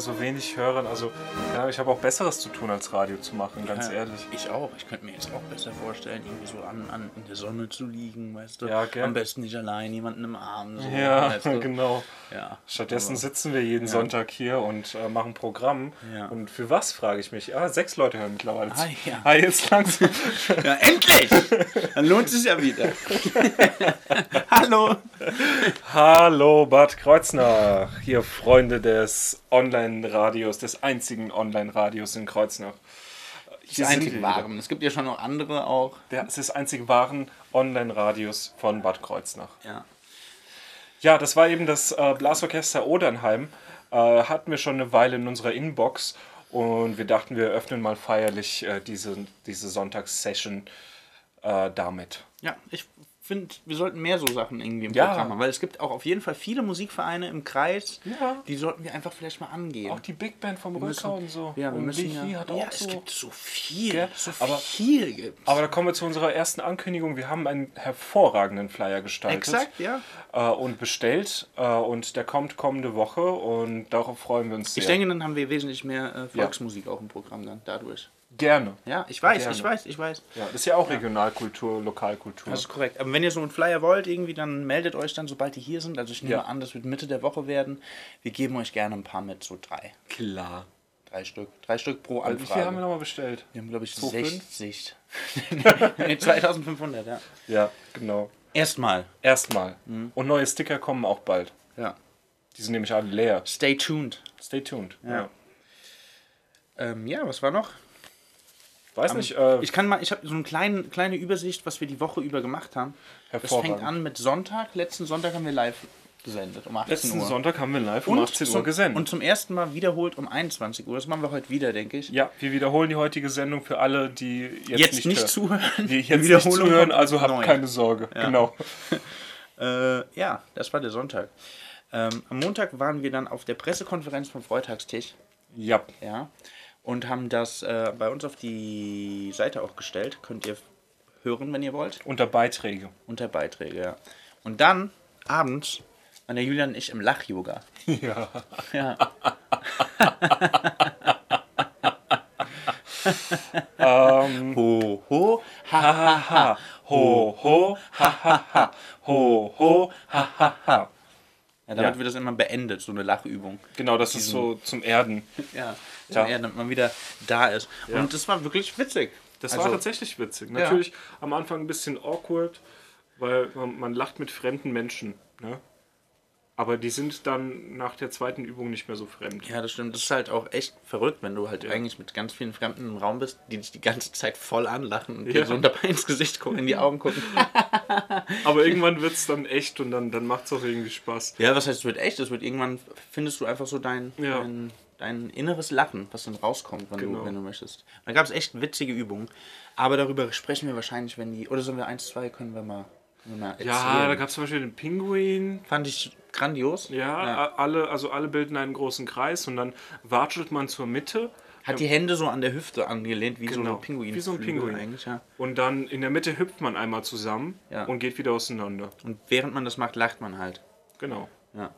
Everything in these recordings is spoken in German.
so wenig Hörern. Also, ja, ich habe auch Besseres zu tun, als Radio zu machen, ganz Ja, ehrlich. Ich auch. Ich jetzt auch besser vorstellen, irgendwie so an, an in der Sonne zu liegen, weißt du? Ja, gell? Am besten nicht allein, jemanden im Arm. So, Ja, weißt du? genau. Ja. Stattdessen Aber- sitzen wir jeden Sonntag hier und äh, machen Programm. Ja. Und für was, frage ich mich. Ah, sechs Leute hören mittlerweile zu. Ah, ja. Ah, jetzt langsam. Ja, endlich! Dann lohnt es sich ja wieder. Hallo! Hallo Bad Kreuznach, hier Freunde des Online-Radios, des einzigen Online-Radios in Kreuznach. Die sind einzig waren. Es gibt ja schon noch andere auch. Der, es ist einzig wahren Online-Radios von Bad Kreuznach. Ja. Ja, das war eben das äh, Blasorchester Odernheim. Äh, hatten wir schon eine Weile in unserer Inbox und wir dachten, wir öffnen mal feierlich äh, diese, diese Sonntagssession äh, damit. Ja, ich finde, wir sollten mehr so Sachen irgendwie im Ja. Programm haben, weil es gibt auch auf jeden Fall viele Musikvereine im Kreis, Ja. die sollten wir einfach vielleicht mal angehen. Auch die Big Band vom Rückau und so. Ja, wir und müssen Wichi ja, hat ja, auch es so. gibt so viel, Gell? so Aber- viel gibt's. Aber da kommen wir zu unserer ersten Ankündigung. Wir haben einen hervorragenden Flyer gestaltet. Exakt, ja. Äh, und bestellt. Äh, und der kommt kommende Woche und darauf freuen wir uns sehr. Ich denke, dann haben wir wesentlich mehr äh, Volksmusik auch im Programm dann dadurch. Gerne. Ja, ich weiß, Gerne. ich weiß, ich weiß. Ja, das ist ja auch Regionalkultur, Lokalkultur. Das ist korrekt. Aber wenn ihr so einen Flyer wollt, irgendwie, dann meldet euch dann, sobald die hier sind. Also ich nehme Ja. an, das wird Mitte der Woche werden. Wir geben euch gerne ein paar mit, so drei. Klar. Drei Stück. Drei Stück pro Wie viel haben wir Anfrage. nochmal bestellt? Wir haben, glaube ich, 2,5? 60. nee, 2500, ja. Ja, genau. Erstmal. Erstmal. Mhm. Und neue Sticker kommen auch bald. Ja. Die sind nämlich alle leer. Stay tuned. Stay tuned. Ja. Ja. Ähm, ja, was war noch? Weiß nicht, äh, Ich kann mal, ich habe so eine kleine, kleine Übersicht, was wir die Woche über gemacht haben. Das fängt an mit Sonntag. Letzten Sonntag haben wir live gesendet, um 18 letzten Uhr. Sonntag haben wir live um 18 Uhr zum, gesendet. Und zum ersten Mal wiederholt um 21 Uhr. Das machen wir heute wieder, denke ich. ja, wir wiederholen die heutige Sendung für alle, die jetzt, Jetzt nicht, nicht, hören. zuhören. Die jetzt nicht zuhören, also habt neu. keine Sorge. Genau. Äh, ja, das war der Sonntag. Ähm, am Montag waren wir dann auf der Pressekonferenz vom Freitagstisch. Ja. Ja. Und haben das äh, bei uns auf die Seite auch gestellt. Könnt ihr hören, wenn ihr wollt. Unter Beiträge. Unter Beiträge, ja. Und dann abends waren der Julian und ich im Lach-Yoga. Ja. Ja. ähm, Ho, ho, ha, ha, ha. Ho, ho, ha, ha, ha. Ho, ho, ha, ha, ha. Ja, damit Ja. wird das immer beendet, so eine Lachübung. Genau, das ist so zum Erden. Ja, Ja. ja. damit man wieder da ist. Und das war wirklich witzig. Das Also- war tatsächlich witzig. Natürlich am Anfang ein bisschen awkward, weil man, man lacht mit fremden Menschen. Ne? Aber die sind dann nach der zweiten Übung nicht mehr so fremd. Ja, das stimmt. Das ist halt auch echt verrückt, wenn du halt eigentlich mit ganz vielen Fremden im Raum bist, die dich die ganze Zeit voll anlachen und Ja. dir so dabei ins Gesicht gucken, in die Augen gucken. Aber irgendwann wird es dann echt und dann, dann macht es auch irgendwie Spaß. Ja, was heißt, es wird echt? Es wird irgendwann, findest du einfach so dein, Ja. dein, dein inneres Lachen, was dann rauskommt, wenn, Genau. du, wenn du möchtest. Da gab es echt witzige Übungen. Aber darüber sprechen wir wahrscheinlich, wenn die. Oder sollen wir eins, zwei, können wir mal, können wir mal erzählen. Ja, da gab es zum Beispiel den Pinguin. Fand ich grandios. Ja, a- alle, also alle bilden einen großen Kreis und dann watschelt man zur Mitte Hat die Hände so an der Hüfte angelehnt, wie so Genau, ein Pinguin. wie so ein Pinguin. eigentlich, ja. und dann in der Mitte hüpft man einmal zusammen Ja. und geht wieder auseinander. Und während man das macht, lacht man halt. Genau. Ja.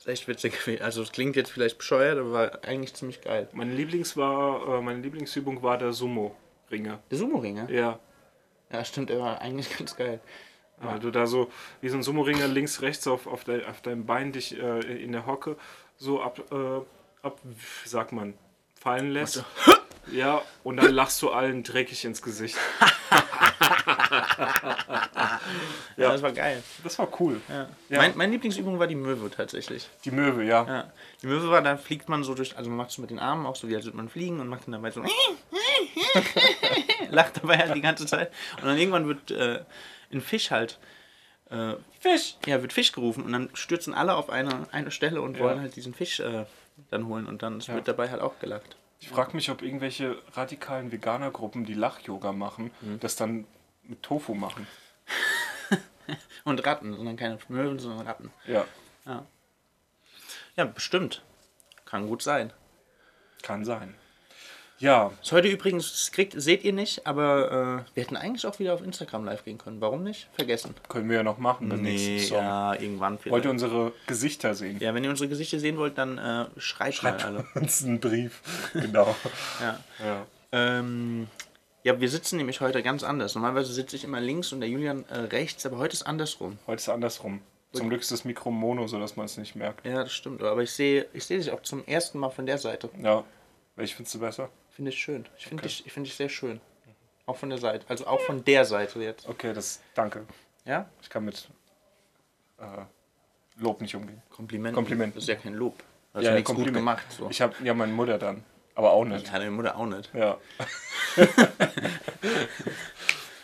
Ist echt witzig. Also es klingt jetzt vielleicht bescheuert, aber war eigentlich ziemlich geil. Meine, Lieblings war, äh, meine Lieblingsübung war der Sumo-Ringer. Der Sumo-Ringer? Ja. Ja, stimmt, der war eigentlich ganz geil. Weil du da so wie so ein Sumo-Ringer links, rechts auf, auf, de, auf deinem Bein dich äh, in der Hocke so ab, äh, ab, wie sagt man, fallen lässt. Ja, und dann lachst du allen dreckig ins Gesicht. Ja, das war geil. Das war cool. Ja. Ja. Mein, meine Lieblingsübung war die Möwe tatsächlich. Die Möwe, ja. Ja. Die Möwe war, da fliegt man so durch, also man macht es mit den Armen auch so, wie als würde man fliegen und macht dann dabei so lacht dabei halt die ganze Zeit. Und dann irgendwann wird äh, ein Fisch halt, äh, Fisch! ja, wird Fisch gerufen und dann stürzen alle auf eine, eine Stelle und wollen halt diesen Fisch äh, dann holen und dann wird dabei halt auch gelacht. Ich frage mich, ob irgendwelche radikalen Veganergruppen, die Lach-Yoga machen, das dann mit Tofu machen. Und Ratten, sondern keine Möwen, sondern Ratten. Ja, Ja, bestimmt. Kann gut sein. kann sein. Ja, Ist heute übrigens, kriegt, seht ihr nicht, aber äh, wir hätten eigentlich auch wieder auf Instagram live gehen können. Warum nicht? Vergessen. können wir ja noch machen beim nächsten Song. ja, irgendwann vielleicht. Wollt ihr unsere Gesichter sehen? ja, wenn ihr unsere Gesichter sehen wollt, dann äh, schreibt, mal alle. uns einen Brief. Genau. Ja. ja. Ähm, ja, wir sitzen nämlich heute ganz anders. Normalerweise sitze ich immer links und der Julian äh, rechts, aber heute ist andersrum. Heute ist andersrum. Zum Glück ist das Mikro mono, sodass man es nicht merkt. Ja, das stimmt. Aber ich sehe ich sehe dich auch zum ersten Mal von der Seite. Ja. Welch findest du besser? Finde ich schön. Ich finde dich, ich finde dich sehr schön. Auch von der Seite. Also auch von der Seite jetzt. Okay, das. Danke. Ja? Ich kann mit äh, Lob nicht umgehen. Kompliment. Kompliment. Das ist ja kein Lob. Ist Ja, nichts gut Kompliment. gemacht. So. Ich habe ja meine Mutter dann. Aber auch nicht. ja, deine Mutter auch nicht. Ja.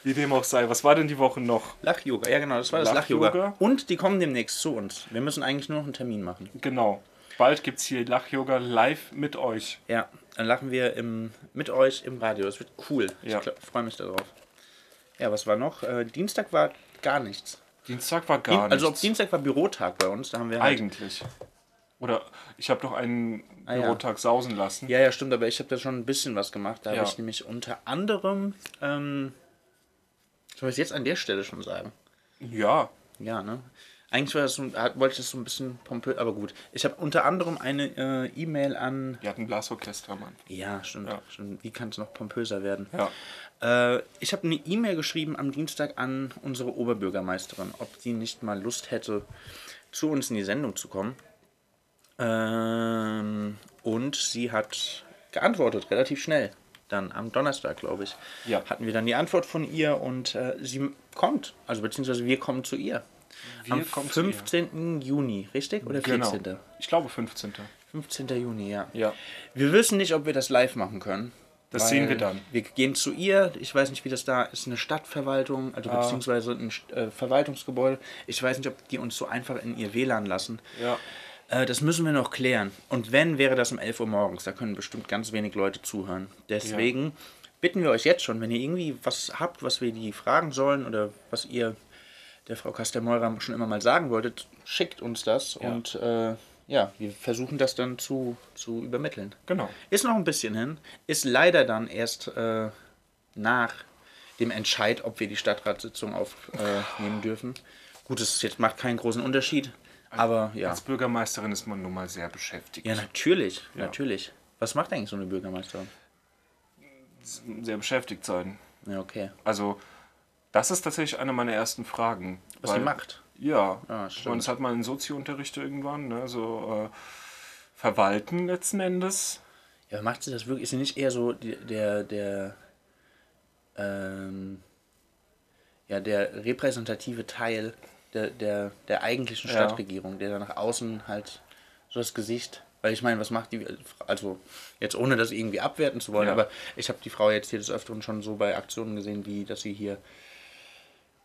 Wie dem auch sei. Was war denn die Woche noch? Lach-Yoga, ja genau, das war das Lach-Yoga. Lach-Yoga. Und die kommen demnächst zu uns. Wir müssen eigentlich nur noch einen Termin machen. Genau. Bald gibt es hier Lach-Yoga live mit euch. Ja, dann lachen wir im, mit euch im Radio. Das wird cool. Ja. Ich freue mich darauf. Ja, was war noch? Äh, Dienstag war gar nichts. Dienstag war gar also ob nichts. Dienstag war Bürotag bei uns, da haben wir halt, Eigentlich. Oder ich habe doch einen Ah, ja. Bürotag sausen lassen. Ja, ja, stimmt, aber ich habe da schon ein bisschen was gemacht. Da Ja. habe ich nämlich unter anderem, ähm, soll ich es jetzt an der Stelle schon sagen? Ja. Ja, ne? Eigentlich war das so, wollte ich das so ein bisschen pompös, aber gut. Ich habe unter anderem eine äh, E-Mail an. Wir hatten ein Blasorchester, Mann. Ja, stimmt. Ja. stimmt. Wie kann es noch pompöser werden? Ja. Äh, ich habe eine E-Mail geschrieben am Dienstag an unsere Oberbürgermeisterin, ob sie nicht mal Lust hätte, zu uns in die Sendung zu kommen. Ähm, und sie hat geantwortet, relativ schnell. Dann am Donnerstag, glaube ich, Ja. hatten wir dann die Antwort von ihr und äh, sie kommt. Also beziehungsweise wir kommen zu ihr. Wir am kommen zu ihr. 15. Juni, richtig? Oder 14. Genau. Ich glaube 15. 15. Juni, ja. Ja. Wir wissen nicht, ob wir das live machen können. Das sehen wir dann. Wir gehen zu ihr. Ich weiß nicht, wie das da ist. Eine Stadtverwaltung, also Ah. beziehungsweise ein äh, Verwaltungsgebäude. Ich weiß nicht, ob die uns so einfach in ihr WLAN lassen. Ja. Äh, das müssen wir noch klären. Und wenn, wäre das um 11 Uhr morgens. Da können bestimmt ganz wenig Leute zuhören. Deswegen bitten wir euch jetzt schon, wenn ihr irgendwie was habt, was wir die fragen sollen oder was ihr der Frau Kastelmeurer schon immer mal sagen wolltet, schickt uns das. Ja. Und äh, ja, wir versuchen das dann zu, zu übermitteln. Genau. Ist noch ein bisschen hin. Ist leider dann erst äh, nach dem Entscheid, ob wir die Stadtratssitzung aufnehmen dürfen. Gut, es jetzt macht keinen großen Unterschied. Aber ja. Als Bürgermeisterin ist man nun mal sehr beschäftigt. Ja, natürlich. Natürlich. Was macht eigentlich so eine Bürgermeisterin? Sehr beschäftigt sein. Ja, okay. Also, das ist tatsächlich eine meiner ersten Fragen. Was sie macht. Ja. Ah, meine, das hat man in Soziounterricht irgendwann, ne? so äh, verwalten letzten Endes. Ja, macht sie das wirklich? Ist sie nicht eher so der, der, ähm, ja, der repräsentative Teil der, der, der eigentlichen Ja. Stadtregierung, der dann nach außen halt so das Gesicht, weil ich meine, was macht die, also jetzt ohne das irgendwie abwerten zu wollen, Ja. aber ich habe die Frau jetzt hier des Öfteren schon so bei Aktionen gesehen, wie dass sie hier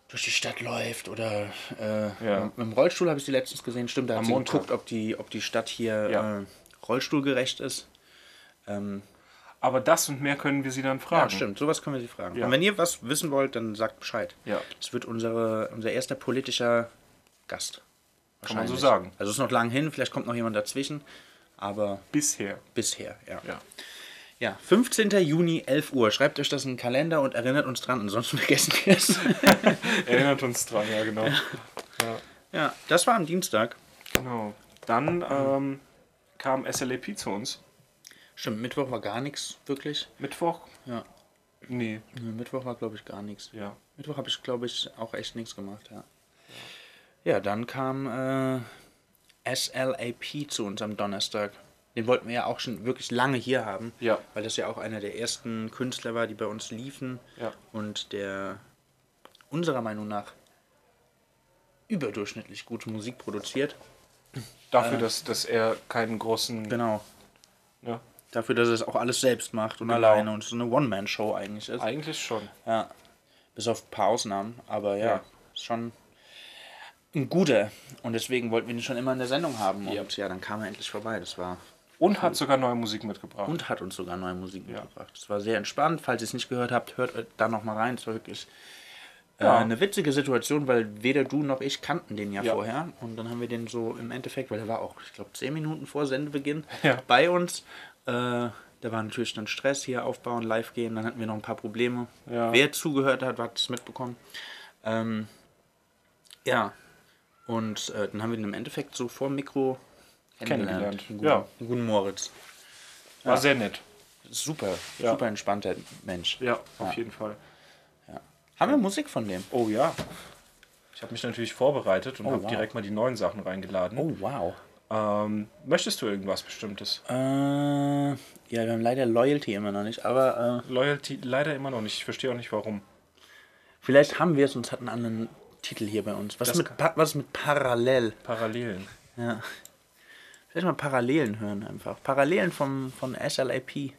durch die Stadt läuft oder äh, Ja. mit dem Rollstuhl habe ich sie letztens gesehen, stimmt, da hat Am sie Montag. geguckt, ob die, ob die Stadt hier Ja. äh, rollstuhlgerecht ist. Ähm, Aber das und mehr können wir sie dann ja, fragen. stimmt, sowas können wir sie fragen. Ja. Und wenn ihr was wissen wollt, dann sagt Bescheid. Ja. Das wird unsere, unser erster politischer Gast. Kann man so sagen. Also es ist noch lang hin, vielleicht kommt noch jemand dazwischen, aber Bisher. bisher, ja. Ja. Ja, 15. Juni, 11 Uhr. Schreibt euch das in den Kalender und erinnert uns dran, ansonsten vergessen wir es. Erinnert uns dran, ja, genau. ja, das war am Dienstag. Genau. Dann ähm, kam SLAP zu uns. Stimmt, Mittwoch war gar nichts, wirklich. Mittwoch? Ja. Nee. Nee, Mittwoch war, glaube ich, gar nichts. Ja. Mittwoch habe ich, glaube ich, auch echt nichts gemacht, ja. Ja, dann kam äh, SLAP zu uns am Donnerstag. Den wollten wir ja auch schon wirklich lange hier haben. Ja. Weil das ja auch einer der ersten Künstler war, die bei uns liefen. Ja. Und der unserer Meinung nach überdurchschnittlich gute Musik produziert. Dafür, dass, dass er keinen großen. Genau. Ja, Dafür, dass er es auch alles selbst macht und Genau. alleine und es so eine One-Man-Show eigentlich ist. eigentlich schon. Ja. Bis auf ein paar Ausnahmen. Aber ja, Ja. ist schon ein guter. Und deswegen wollten wir ihn schon immer in der Sendung haben. Und Ja. ja, dann kam er endlich vorbei. Das war. Und hat sogar neue Musik mitgebracht. Und hat uns sogar neue Musik mitgebracht. Das war sehr entspannt. Falls ihr es nicht gehört habt, hört da noch mal rein. Es war wirklich äh, Ja. eine witzige Situation, weil weder du noch ich kannten den ja, Ja. vorher. Und dann haben wir den so im Endeffekt, weil er war auch, ich glaube, zehn Minuten vor Sendebeginn Ja. bei uns. Äh, da war natürlich dann Stress hier aufbauen, live gehen. Dann hatten wir noch ein paar Probleme. Ja. Wer zugehört hat, hat es mitbekommen. Ähm, ja. Und äh, dann haben wir ihn im Endeffekt so vor dem Mikro Kennengelernt. Guten, Ja. guten Moritz. War sehr nett. Super, Ja. super entspannter Mensch. Ja, auf Ja. jeden Fall. Haben wir Musik von dem? Oh ja. Ich habe mich natürlich vorbereitet und Oh, habe wow. direkt mal die neuen Sachen reingeladen. Oh, wow. Ähm, möchtest du irgendwas Bestimmtes? Äh, ja, wir haben leider Loyalty immer noch nicht, aber äh, Loyalty leider immer noch nicht. Ich verstehe auch nicht warum. vielleicht haben wir es und es hat einen anderen Titel hier bei uns. Was, Das mit, pa was mit Parallel? Parallelen. Ja. Vielleicht mal Parallelen hören einfach. Parallelen vom, von SLAP.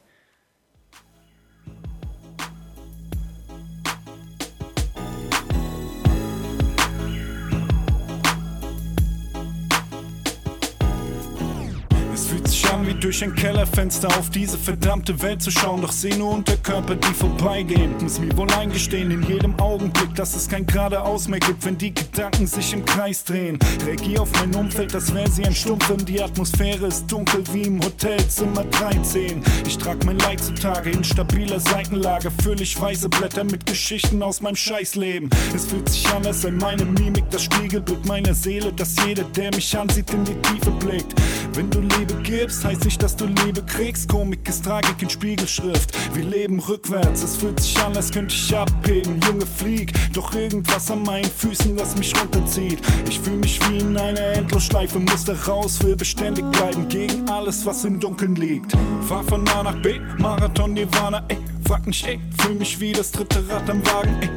Durch ein Kellerfenster auf diese verdammte Welt zu schauen, doch seh nur Unterkörper, die vorbeigehen. Muss mir wohl eingestehen, in jedem Augenblick, dass es kein geradeaus mehr gibt, wenn die Gedanken sich im Kreis drehen. Reagier auf mein Umfeld, als wäre sie ein Stummfilm. Die Atmosphäre ist dunkel wie im Hotelzimmer 13. Ich trag mein Leid zutage in stabiler Seitenlage, fülle ich weiße Blätter mit Geschichten aus meinem Scheißleben. Es fühlt sich an, als sei meine Mimik das Spiegelbild meiner Seele, dass jeder, der mich ansieht, in die Tiefe blickt. Wenn du Liebe gibst, heißt nicht, dass du Liebe kriegst. Komik ist Tragik in Spiegelschrift. Wir leben rückwärts, es fühlt sich an, als könnte ich abheben. Junge, flieg, doch irgendwas an meinen Füßen, was mich runterzieht. Ich fühle mich wie in einer Endlosschleife, muss da raus, will beständig bleiben gegen alles, was im Dunkeln liegt. Fahr von A nach B, Marathon Nirvana, ey, frag nicht, ey, fühl mich wie das dritte Rad am Wagen, ey.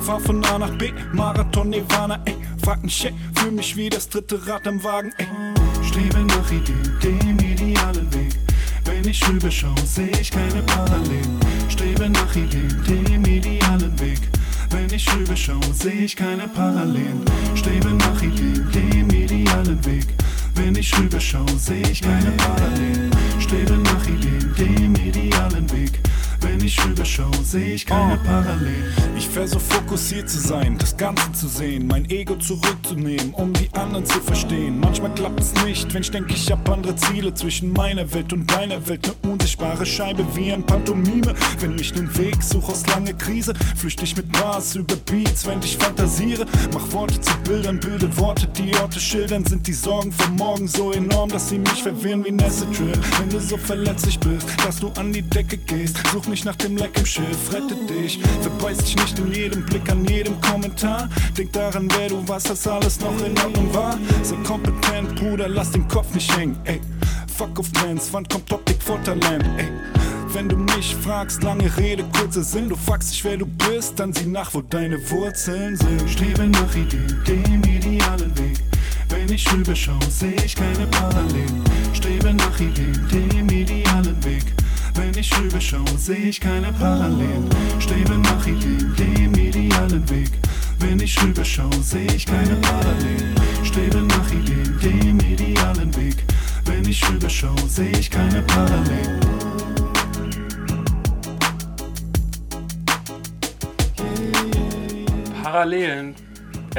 Fahr von A nach B, Marathon Nirvana, ey, frag nicht, ey, fühl mich wie das dritte Rad am Wagen, ey. Strebe nach Ideen, dem idealen Weg. Wenn ich rüberschaue, sehe ich keine Parallelen. Strebe nach Ideen, dem idealen Weg. Wenn ich rüberschaue, sehe ich keine Parallelen. Strebe nach Ideen, dem idealen Weg. Wenn ich rüberschaue, sehe ich keine Parallelen. Strebe nach Ideen, dem idealen Weg. Ich rüberschaue, sehe ich keine Parallelen. Ich versuche fokussiert zu sein, das Ganze zu sehen, mein Ego zurückzunehmen, um die anderen zu verstehen. Manchmal klappt es nicht, wenn ich denke, ich hab andere Ziele zwischen meiner Welt und deiner Welt. Eine unsichtbare Scheibe wie ein Pantomime. Wenn ich den Weg suche aus langer Krise, flüchte ich mit Bars über Beats, wenn ich fantasiere. Mach Worte zu Bildern, bilde Worte, die Orte schildern. Sind die Sorgen vom Morgen so enorm, dass sie mich verwirren wie Acid Drill. Wenn du so verletzlich bist, dass du an die Decke gehst, such nicht nach dem Leck im Schiff, rette dich. Verbeiß dich nicht in jedem Blick, an jedem Kommentar. Denk daran, wer du warst, dass alles noch in Ordnung war. Sei kompetent, Bruder, lass den Kopf nicht hängen, ey. Fuck auf Trends, wann kommt Optik vor Talent, ey. Wenn du mich fragst, lange Rede, kurzer Sinn, du fragst dich, wer du bist, dann sieh nach, wo deine Wurzeln sind. Strebe nach Ideen, dem idealen Weg. Wenn ich rüberschaue, sehe ich keine Parallelen. Strebe nach Ideen, dem idealen Weg. Wenn ich rüberschaue, sehe ich keine Parallelen. Strebe nach Ideen, dem idealen Weg. Wenn ich rüberschaue, sehe ich keine Parallelen. Strebe nach Ideen, dem idealen Weg. Wenn ich rüberschaue, sehe ich keine Parallelen. Parallelen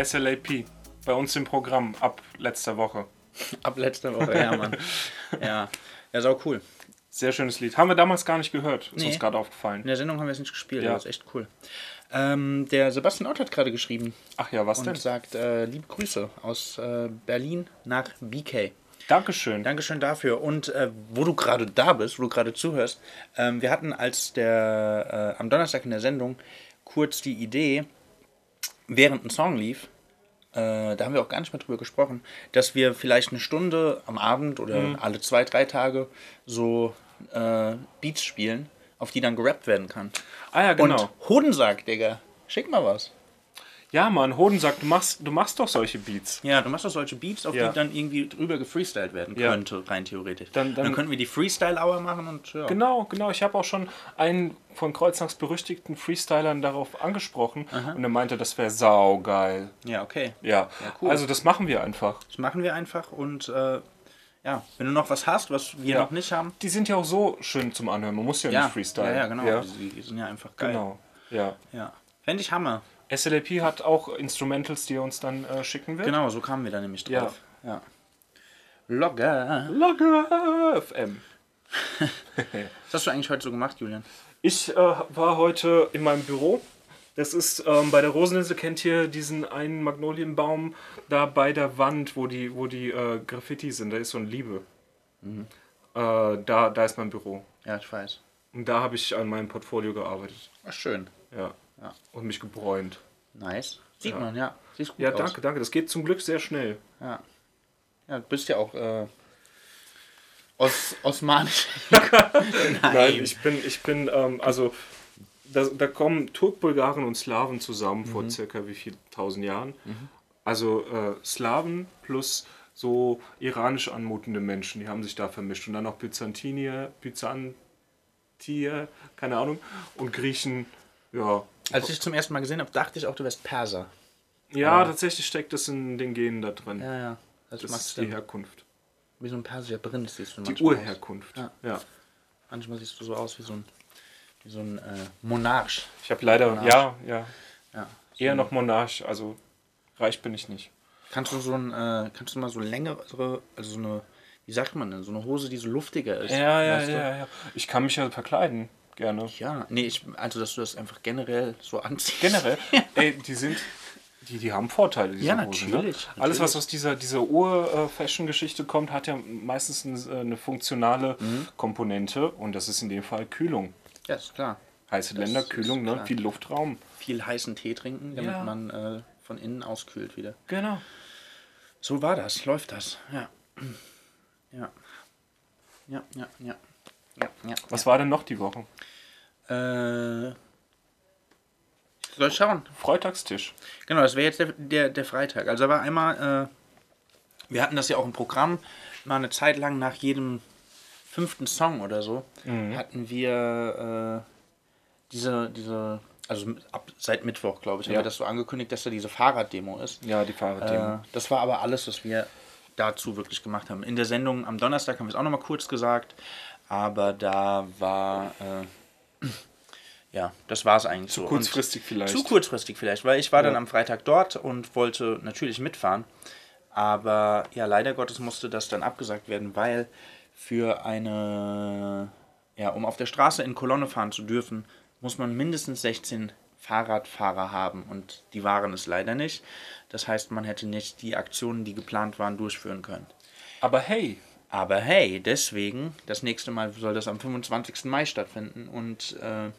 SLAP bei uns im Programm ab letzter Woche. Ab letzter Woche, ja, Mann. ja. Ja, sau cool. Sehr schönes Lied. Haben wir damals gar nicht gehört. Ist Nee. uns gerade In aufgefallen. der Sendung haben wir es nicht gespielt, Ja. das ist echt cool. Ähm, der Sebastian Ott hat gerade geschrieben Ach ja, was und denn? sagt äh, liebe Grüße aus äh, Berlin nach BK. Dankeschön. Dankeschön dafür. Und äh, wo du gerade da bist, wo du gerade zuhörst, ähm, wir hatten als der äh, am Donnerstag in der Sendung kurz die Idee, während ein Song lief, äh, da haben wir auch gar nicht mehr drüber gesprochen, dass wir vielleicht eine Stunde am Abend oder Mhm. alle zwei, drei Tage so äh, Beats spielen, auf die dann gerappt werden kann. Ah ja, genau. Und Hodensack, Digga, schick mal was. ja, Mann, Hoden sagt, du machst, du machst doch solche Beats. Ja, du machst doch solche Beats, auf Ja. die dann irgendwie drüber gefreestylt werden Ja. könnte, rein theoretisch. Dann- dann- könnten wir die Freestyle-Hour machen und ja. Genau, genau. Ich habe auch schon einen von Kreuznachts berüchtigten Freestylern darauf angesprochen und er meinte, das wäre saugeil. Ja, okay. Ja, cool. also das machen wir einfach. Das machen wir einfach und äh, ja, wenn du noch was hast, was wir Ja. noch nicht haben. Die sind ja auch so schön zum Anhören. Man muss ja, Ja, nicht freestylen. ja, ja, genau. Ja, Die, die sind ja einfach geil. genau. Ja. Ja. Fände ich Hammer. SLAP hat auch Instrumentals, die er uns dann äh, schicken wird. Genau, so kamen wir da nämlich Ja. drauf. Ja. Logger. Logger FM. Was hast du eigentlich heute so gemacht, Julian? Ich äh, war heute in meinem Büro. Das ist ähm, bei der Roseninsel, kennt ihr diesen einen Magnolienbaum da bei der Wand, wo die, wo die äh, Graffiti sind. Da ist so ein Liebe. Mhm. Äh, da, da ist mein Büro. Ja, ich weiß. Und da habe ich an meinem Portfolio gearbeitet. Ach, schön. Ja. Ja. Und mich gebräunt. Nice. Sieht Ja. man, ja. Siehst gut Ja, aus. danke, danke. Das geht zum Glück sehr schnell. Ja. Ja, du bist ja auch äh, Os osmanisch. Nein, ich bin, ich bin, ähm, also da, da kommen Turkbulgaren und Slawen zusammen Mhm. vor circa wie viel tausend Jahren. Also äh, Slawen plus so iranisch anmutende Menschen, die haben sich da vermischt. Und dann noch Byzantinier, Byzantier, keine Ahnung, und Griechen, ja. Als ich zum ersten Mal gesehen habe, dachte ich auch, du wärst Perser. Ja, tatsächlich steckt das in den Genen da drin. Ja, ja. Das, das ist die. Herkunft. Wie so ein persischer Prinz siehst du Die manchmal aus. Urherkunft. Ja. ja. Manchmal siehst du so aus wie so ein, wie so ein äh, Monarch. Ich habe leider, Monarch. ja, ja, Ja. eher noch Monarch, also reich bin ich nicht. Kannst du so ein, äh, kannst du mal so längere, also so eine, wie sagt man denn, so eine Hose, die so luftiger ist? Ja, ja, weißt du? ja, ja. Ich kann mich ja verkleiden, gerne. Ja, nee, ich, also dass du das einfach generell so anziehst. Generell, ey, die sind, die, die haben Vorteile, diese Ja, Hosen, natürlich, Ne? Alles, was natürlich. aus dieser, dieser Ur-Fashion-Geschichte kommt, hat ja meistens eine, eine funktionale Mhm. Komponente und das ist in dem Fall Kühlung. Ja, ist klar. Heiße Länder, Kühlung, ne? viel Luftraum. Viel heißen Tee trinken, damit Ja. man äh, von innen auskühlt wieder. Genau. So war das, läuft das. Ja. Ja. Ja, ja, ja. Ja, ja. Was war denn noch die Woche? Äh, soll ich schauen? Freitagstisch. Genau, das wäre jetzt der, der, der Freitag. Also da war einmal, äh, wir hatten das ja auch im Programm, mal eine Zeit lang nach jedem fünften Song oder so, hatten wir äh, diese, diese, also ab, seit Mittwoch, glaube ich, haben Ja. wir das so angekündigt, dass da diese Fahrraddemo ist. Ja, die Fahrradthemen. Äh, das war aber alles, was wir dazu wirklich gemacht haben. In der Sendung am Donnerstag haben wir es auch nochmal kurz gesagt, aber da war, äh, ja, das war es eigentlich so. Und- kurzfristig vielleicht. Zu kurzfristig vielleicht, weil ich war dann Ja. am Freitag dort und wollte natürlich mitfahren. Aber ja, leider Gottes musste das dann abgesagt werden, weil für eine, ja, um auf der Straße in Kolonne fahren zu dürfen, muss man mindestens 16 Fahrradfahrer haben und die waren es leider nicht. Das heißt, man hätte nicht die Aktionen, die geplant waren, durchführen können. Aber hey, Aber hey, deswegen, das nächste Mal soll das am 25. Mai stattfinden und äh,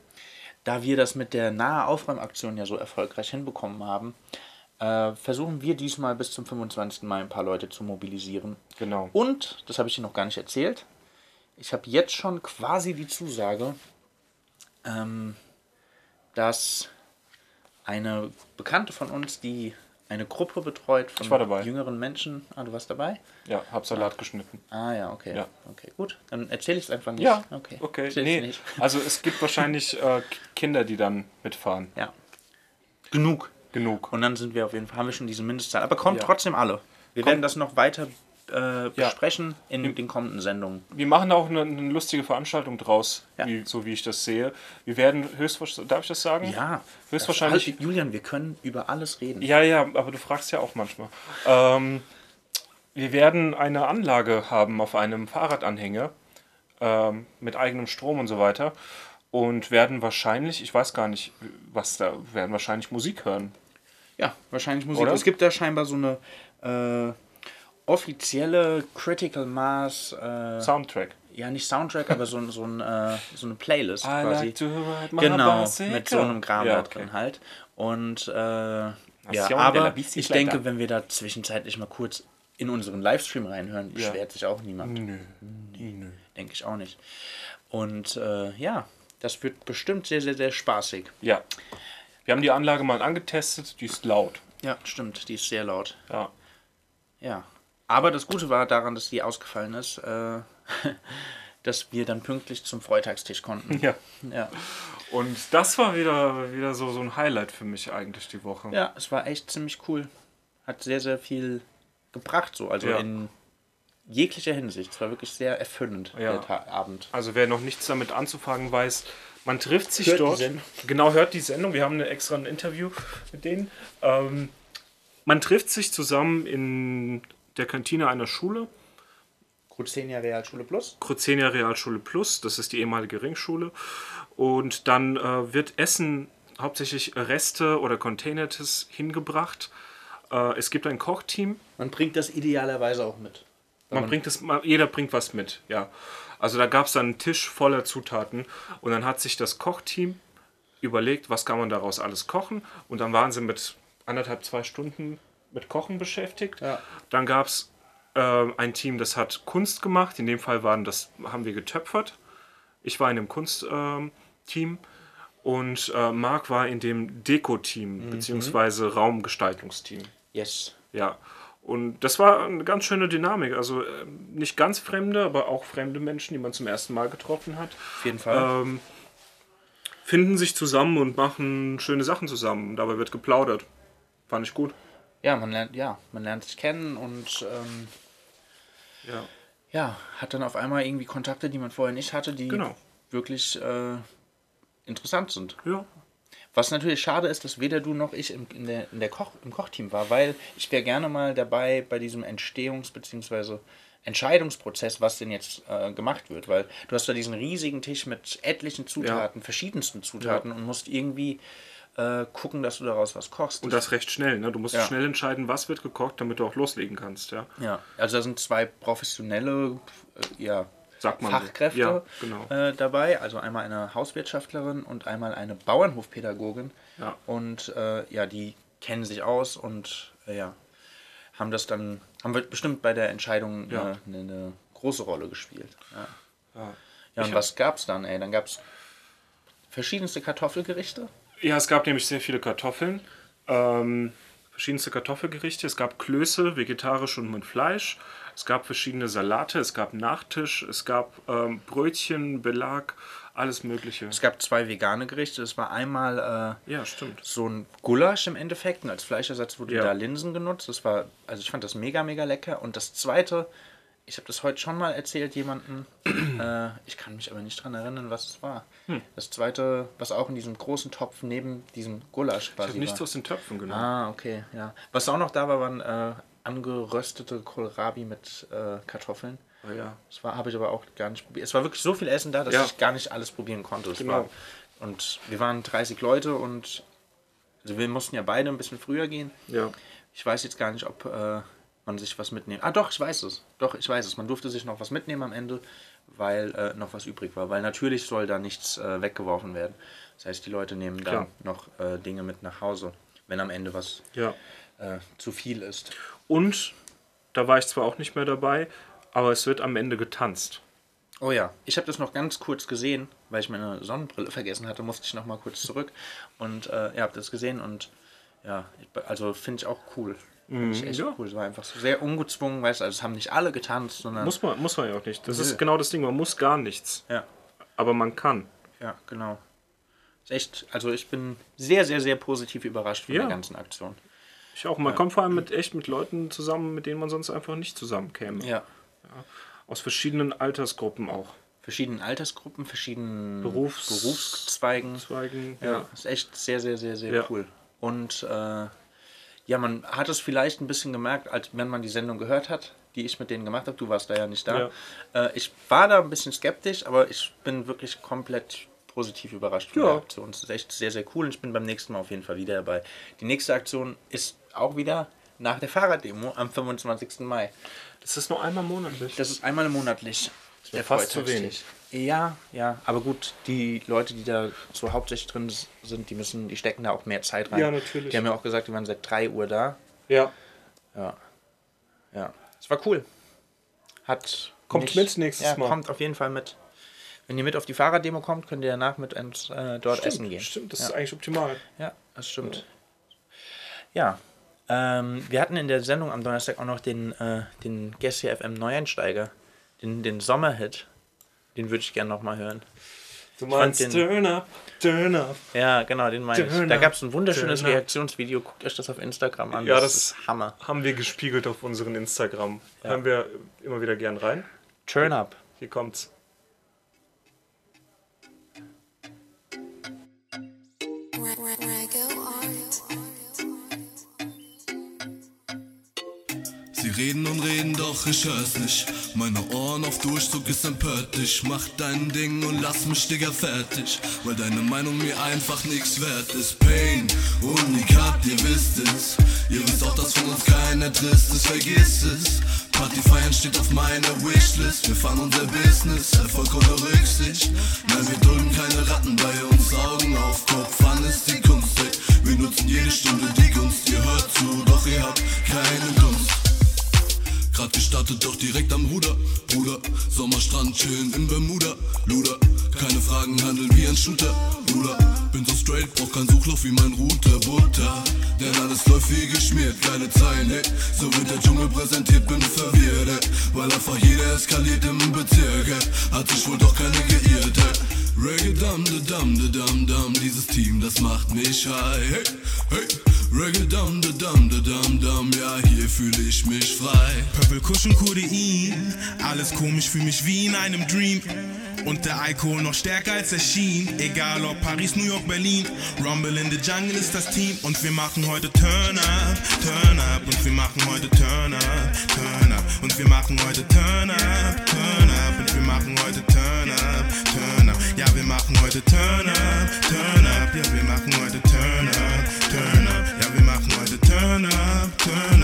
da wir das mit der nahe Aufräumaktion ja so erfolgreich hinbekommen haben, äh, versuchen wir diesmal bis zum 25. Mai ein paar Leute zu mobilisieren. genau. Und, das habe ich dir noch gar nicht erzählt, ich habe jetzt schon quasi die Zusage, ähm, dass eine Bekannte von uns, die eine Gruppe betreut von jüngeren Menschen, ah, du warst dabei? Ja, hab Salat geschnitten. Ah ja, okay. Ja. Okay, gut. Dann erzähle ich es einfach nicht. Ja, okay. okay. Nee, nicht. also es gibt wahrscheinlich äh, Kinder, die dann mitfahren. Ja. Genug. Genug. Und dann sind wir auf jeden Fall, haben wir schon diese Mindestzahl. Aber kommt Ja. trotzdem alle. Wir Kommt- werden das noch weiter äh, besprechen in den kommenden Sendungen. Wir machen auch eine, eine lustige Veranstaltung draus, Ja. wie, so wie ich das sehe. Wir werden höchstwahrscheinlich, darf ich das sagen? Ja. Höchstwahrscheinlich- Das- Julian, wir können über alles reden. Ja, ja, aber du fragst ja auch manchmal. Ähm, wir werden eine Anlage haben auf einem Fahrradanhänger ähm, mit eigenem Strom und so weiter und werden wahrscheinlich, ich weiß gar nicht, was da, werden wahrscheinlich Musik hören. Ja, wahrscheinlich Musik. Oder? Es gibt da scheinbar so eine äh, offizielle Critical Mass, äh, Soundtrack. ja nicht Soundtrack, aber so, so, ein, äh, so eine Playlist I quasi. like Genau, bicycle. mit so einem Kram Ja, okay. drin halt. Und äh, ja, aber ich denke, wenn wir da zwischenzeitlich mal kurz in unseren Livestream reinhören, Ja. beschwert sich auch niemand. Nö. Nö. Denke ich auch nicht. Und äh, ja, das wird bestimmt sehr, sehr, sehr spaßig. Ja. Wir haben die Anlage mal angetestet, die ist laut. Ja, stimmt, die ist sehr laut. Ja. Ja. Aber das Gute war daran, dass die ausgefallen ist, äh, dass wir dann pünktlich zum Freitagstisch konnten. ja. Ja. Und das war wieder, wieder so, so ein Highlight für mich eigentlich die Woche. ja, es war echt ziemlich cool. Hat sehr, sehr viel gebracht, so. Also Ja. in jeglicher Hinsicht. Es war wirklich sehr erfüllend, Ja. der Ta Abend. Also wer noch nichts damit anzufangen weiß, man trifft sich Hört dort. Genau, hört die Sendung. Wir haben eine extra ein Interview mit denen. Ähm, man trifft sich zusammen in der Kantine einer Schule, Cruzenia Realschule Plus. Cruzenia Realschule Plus, das ist die ehemalige Ringschule. Und dann äh, wird Essen, hauptsächlich Reste oder Containertes, hingebracht. Äh, es gibt ein Kochteam. Man bringt das idealerweise auch mit. Man bringt das, jeder bringt was mit, ja. Also da gab es dann einen Tisch voller Zutaten und dann hat sich das Kochteam überlegt, was kann man daraus alles kochen und dann waren sie mit anderthalb, zwei Stunden mit Kochen beschäftigt. Ja. Dann gab es äh, ein Team, das hat Kunst gemacht, in dem Fall waren das, haben wir getöpfert. Ich war in dem Kunstteam Team und äh, Marc war in dem Deko-Team, beziehungsweise Raumgestaltungsteam. Yes. Ja, und das war eine ganz schöne Dynamik. Also ähm, nicht ganz fremde, aber auch fremde Menschen, die man zum ersten Mal getroffen hat, Auf jeden Fall. ähm, finden sich zusammen und machen schöne Sachen zusammen. Dabei wird geplaudert. Fand ich gut. Ja, man lernt, ja, man lernt sich kennen und ähm, Ja. ja, hat dann auf einmal irgendwie Kontakte, die man vorher nicht hatte, die Genau. wirklich äh, interessant sind. Ja. Was natürlich schade ist, dass weder du noch ich im, in der, in der Koch, im Kochteam war, weil ich wäre gerne mal dabei bei diesem Entstehungs- bzw. Entscheidungsprozess, was denn jetzt äh, gemacht wird. Weil du hast da diesen riesigen Tisch mit etlichen Zutaten, verschiedensten Zutaten und musst irgendwie äh, gucken, dass du daraus was kochst. Und das recht schnell. Ne? Du musst Ja. schnell entscheiden, was wird gekocht, damit du auch loslegen kannst. Ja. ja, also da sind zwei professionelle äh, ja, Sagt man so. Fachkräfte Ja, genau. äh, dabei. Also einmal eine Hauswirtschaftlerin und einmal eine Bauernhofpädagogin. Ja. Und äh, ja, die kennen sich aus und äh, ja, haben das dann, haben wir bestimmt bei der Entscheidung Ja. äh, eine, eine große Rolle gespielt. Ja, Ja. und was gab's dann, ey? Dann gab's verschiedenste Kartoffelgerichte. Ja, es gab nämlich sehr viele Kartoffeln. Ähm, verschiedenste Kartoffelgerichte. Es gab Klöße, vegetarisch und mit Fleisch. Es gab verschiedene Salate. Es gab Nachtisch. Es gab ähm, Brötchen, Belag, alles Mögliche. Es gab zwei vegane Gerichte. Das war einmal äh, Ja, stimmt. so ein Gulasch im Endeffekt und als Fleischersatz wurden Ja. da Linsen genutzt. Das war, also ich fand das mega, mega lecker. Und das zweite, ich habe das heute schon mal erzählt jemandem, äh, ich kann mich aber nicht dran erinnern, was es war. Hm. Das zweite, was auch in diesem großen Topf neben diesem Gulasch Ich quasi habe nichts war. aus den Töpfen genommen. Ah, okay, ja. Was auch noch da war, waren äh, angeröstete Kohlrabi mit äh, Kartoffeln. Ah, ja. Das war habe ich aber auch gar nicht probiert. Es war wirklich so viel Essen da, dass Ja. ich gar nicht alles probieren konnte. Es Genau. war, und wir waren 30 Leute und also wir mussten ja beide ein bisschen früher gehen. ja. Ich weiß jetzt gar nicht, ob äh, man sich was mitnehmen. Ah, doch, ich weiß es. Doch, ich weiß es. Man durfte sich noch was mitnehmen am Ende, weil äh, noch was übrig war. Weil natürlich soll da nichts äh, weggeworfen werden. Das heißt, die Leute nehmen da Klar. noch äh, Dinge mit nach Hause, wenn am Ende was ja. äh, zu viel ist. Und da war ich zwar auch nicht mehr dabei, aber es wird am Ende getanzt. Oh ja, ich habe das noch ganz kurz gesehen, weil ich meine Sonnenbrille vergessen hatte, musste ich noch mal kurz zurück und äh, ja, habe das gesehen und ja, also finde ich auch cool. Finde ich echt ja. cool. Es war einfach so sehr ungezwungen, weißt du, also es haben nicht alle getanzt, sondern Muss man, muss man ja auch nicht. Das Nö. ist genau das Ding, man muss gar nichts. ja, Aber man kann. ja, genau. Ist echt, also ich bin sehr, sehr, sehr positiv überrascht von Ja. der ganzen Aktion. Ich auch. Man kommt vor allem mit echt mit Leuten zusammen, mit denen man sonst einfach nicht zusammenkäme. Ja. Aus verschiedenen Altersgruppen auch. Verschiedenen Altersgruppen, verschiedenen Berufs- Berufszweigen. Zweigen. Ja, Ja. ist echt sehr, sehr, sehr, sehr Ja. cool. Und äh, ja, man hat es vielleicht ein bisschen gemerkt, als wenn man die Sendung gehört hat, die ich mit denen gemacht habe. Du warst da ja nicht da. Äh, ich war da ein bisschen skeptisch, aber ich bin wirklich komplett positiv überrascht von Ja. der Aktion. Es ist echt sehr, sehr cool und ich bin beim nächsten Mal auf jeden Fall wieder dabei. Die nächste Aktion ist auch wieder nach der Fahrraddemo am 25. Mai. Das ist nur einmal monatlich. Das ist einmal monatlich. Der fast zu wenig. Ja, ja, aber gut, die Leute, die da so hauptsächlich drin sind, die müssen, die stecken da auch mehr Zeit rein. Ja, natürlich. Die haben ja auch gesagt, die waren seit 3 Uhr da. Ja. Ja. Ja. Es war cool. Hat. Kommt mit nächstes ja, Mal. Kommt auf jeden Fall mit. Wenn ihr mit auf die Fahrraddemo kommt, könnt ihr danach mit uns äh, dort essen gehen. Stimmt, das ja. ist eigentlich optimal. Ja, das stimmt. Ja. Ähm, wir hatten in der Sendung am Donnerstag auch noch den, äh, den FM Neueinsteiger. Den, den Sommerhit. Den würde ich gerne nochmal hören. Du meinst den- Turn up, turn up. Ja, genau, den meine ich. Da gab es ein wunderschönes. Reaktionsvideo. Guckt euch das auf Instagram an. Ja, das, das- ist Hammer. Haben wir gespiegelt auf unseren Instagram. Hören wir immer wieder gern rein. Turn up. Hier kommt's. Reden und reden, doch ich hör's nicht. Meine Ohren auf Durchzug ist empört dich. Mach dein Ding und lass mich, Digga, fertig. Weil deine Meinung mir einfach nichts wert ist. Pain, Unikat, ihr wisst es. Ihr wisst auch, dass von uns keiner trist ist, vergiss es. Party feiern steht auf meiner Wishlist. Wir fahren unser Business, Erfolg ohne Rücksicht. Nein, wir dulden keine Ratten bei uns. Augen auf Kopf, wann ist die Kunst? Ey, wir nutzen jede Stunde die Gunst. Ihr hört zu, doch ihr habt keinen Dunst. Grad gestartet, doch direkt am Ruder. Bruder, Sommerstrand chillen in Bermuda. Luder, keine Fragen, handeln wie ein Shooter. Bruder, bin so straight, brauch kein Suchlauf wie mein Router. Butter, denn alles läuft wie geschmiert. Geile Zeilen, ey. So wird der Dschungel präsentiert, bin verwirrt, ey. Weil einfach jeder eskaliert im Bezirk, ey. Hat sich wohl doch keine geirrt, ey. Reggae dam, de dam, de dam, dam. Dieses Team, das macht mich high, hey, hey. Reggae dam, de dam, de dam, dam. Ja, hier fühle ich mich frei. Purple Kuschen Codein, alles komisch, fühl mich wie in einem Dream. Und der Alkohol noch stärker als er schien. Egal ob Paris, New York, Berlin. Rumble in the Jungle ist das Team. Und wir machen heute Turn up, Turn up. Und wir machen heute Turn up, Turn up. Und wir machen heute Turn up, Turn up. Und wir machen heute Turn up, wir machen heute Turn up, Turn up. Ja, wir machen heute Turn up, Turn up. Ja, wir machen heute Turn up, Turn up.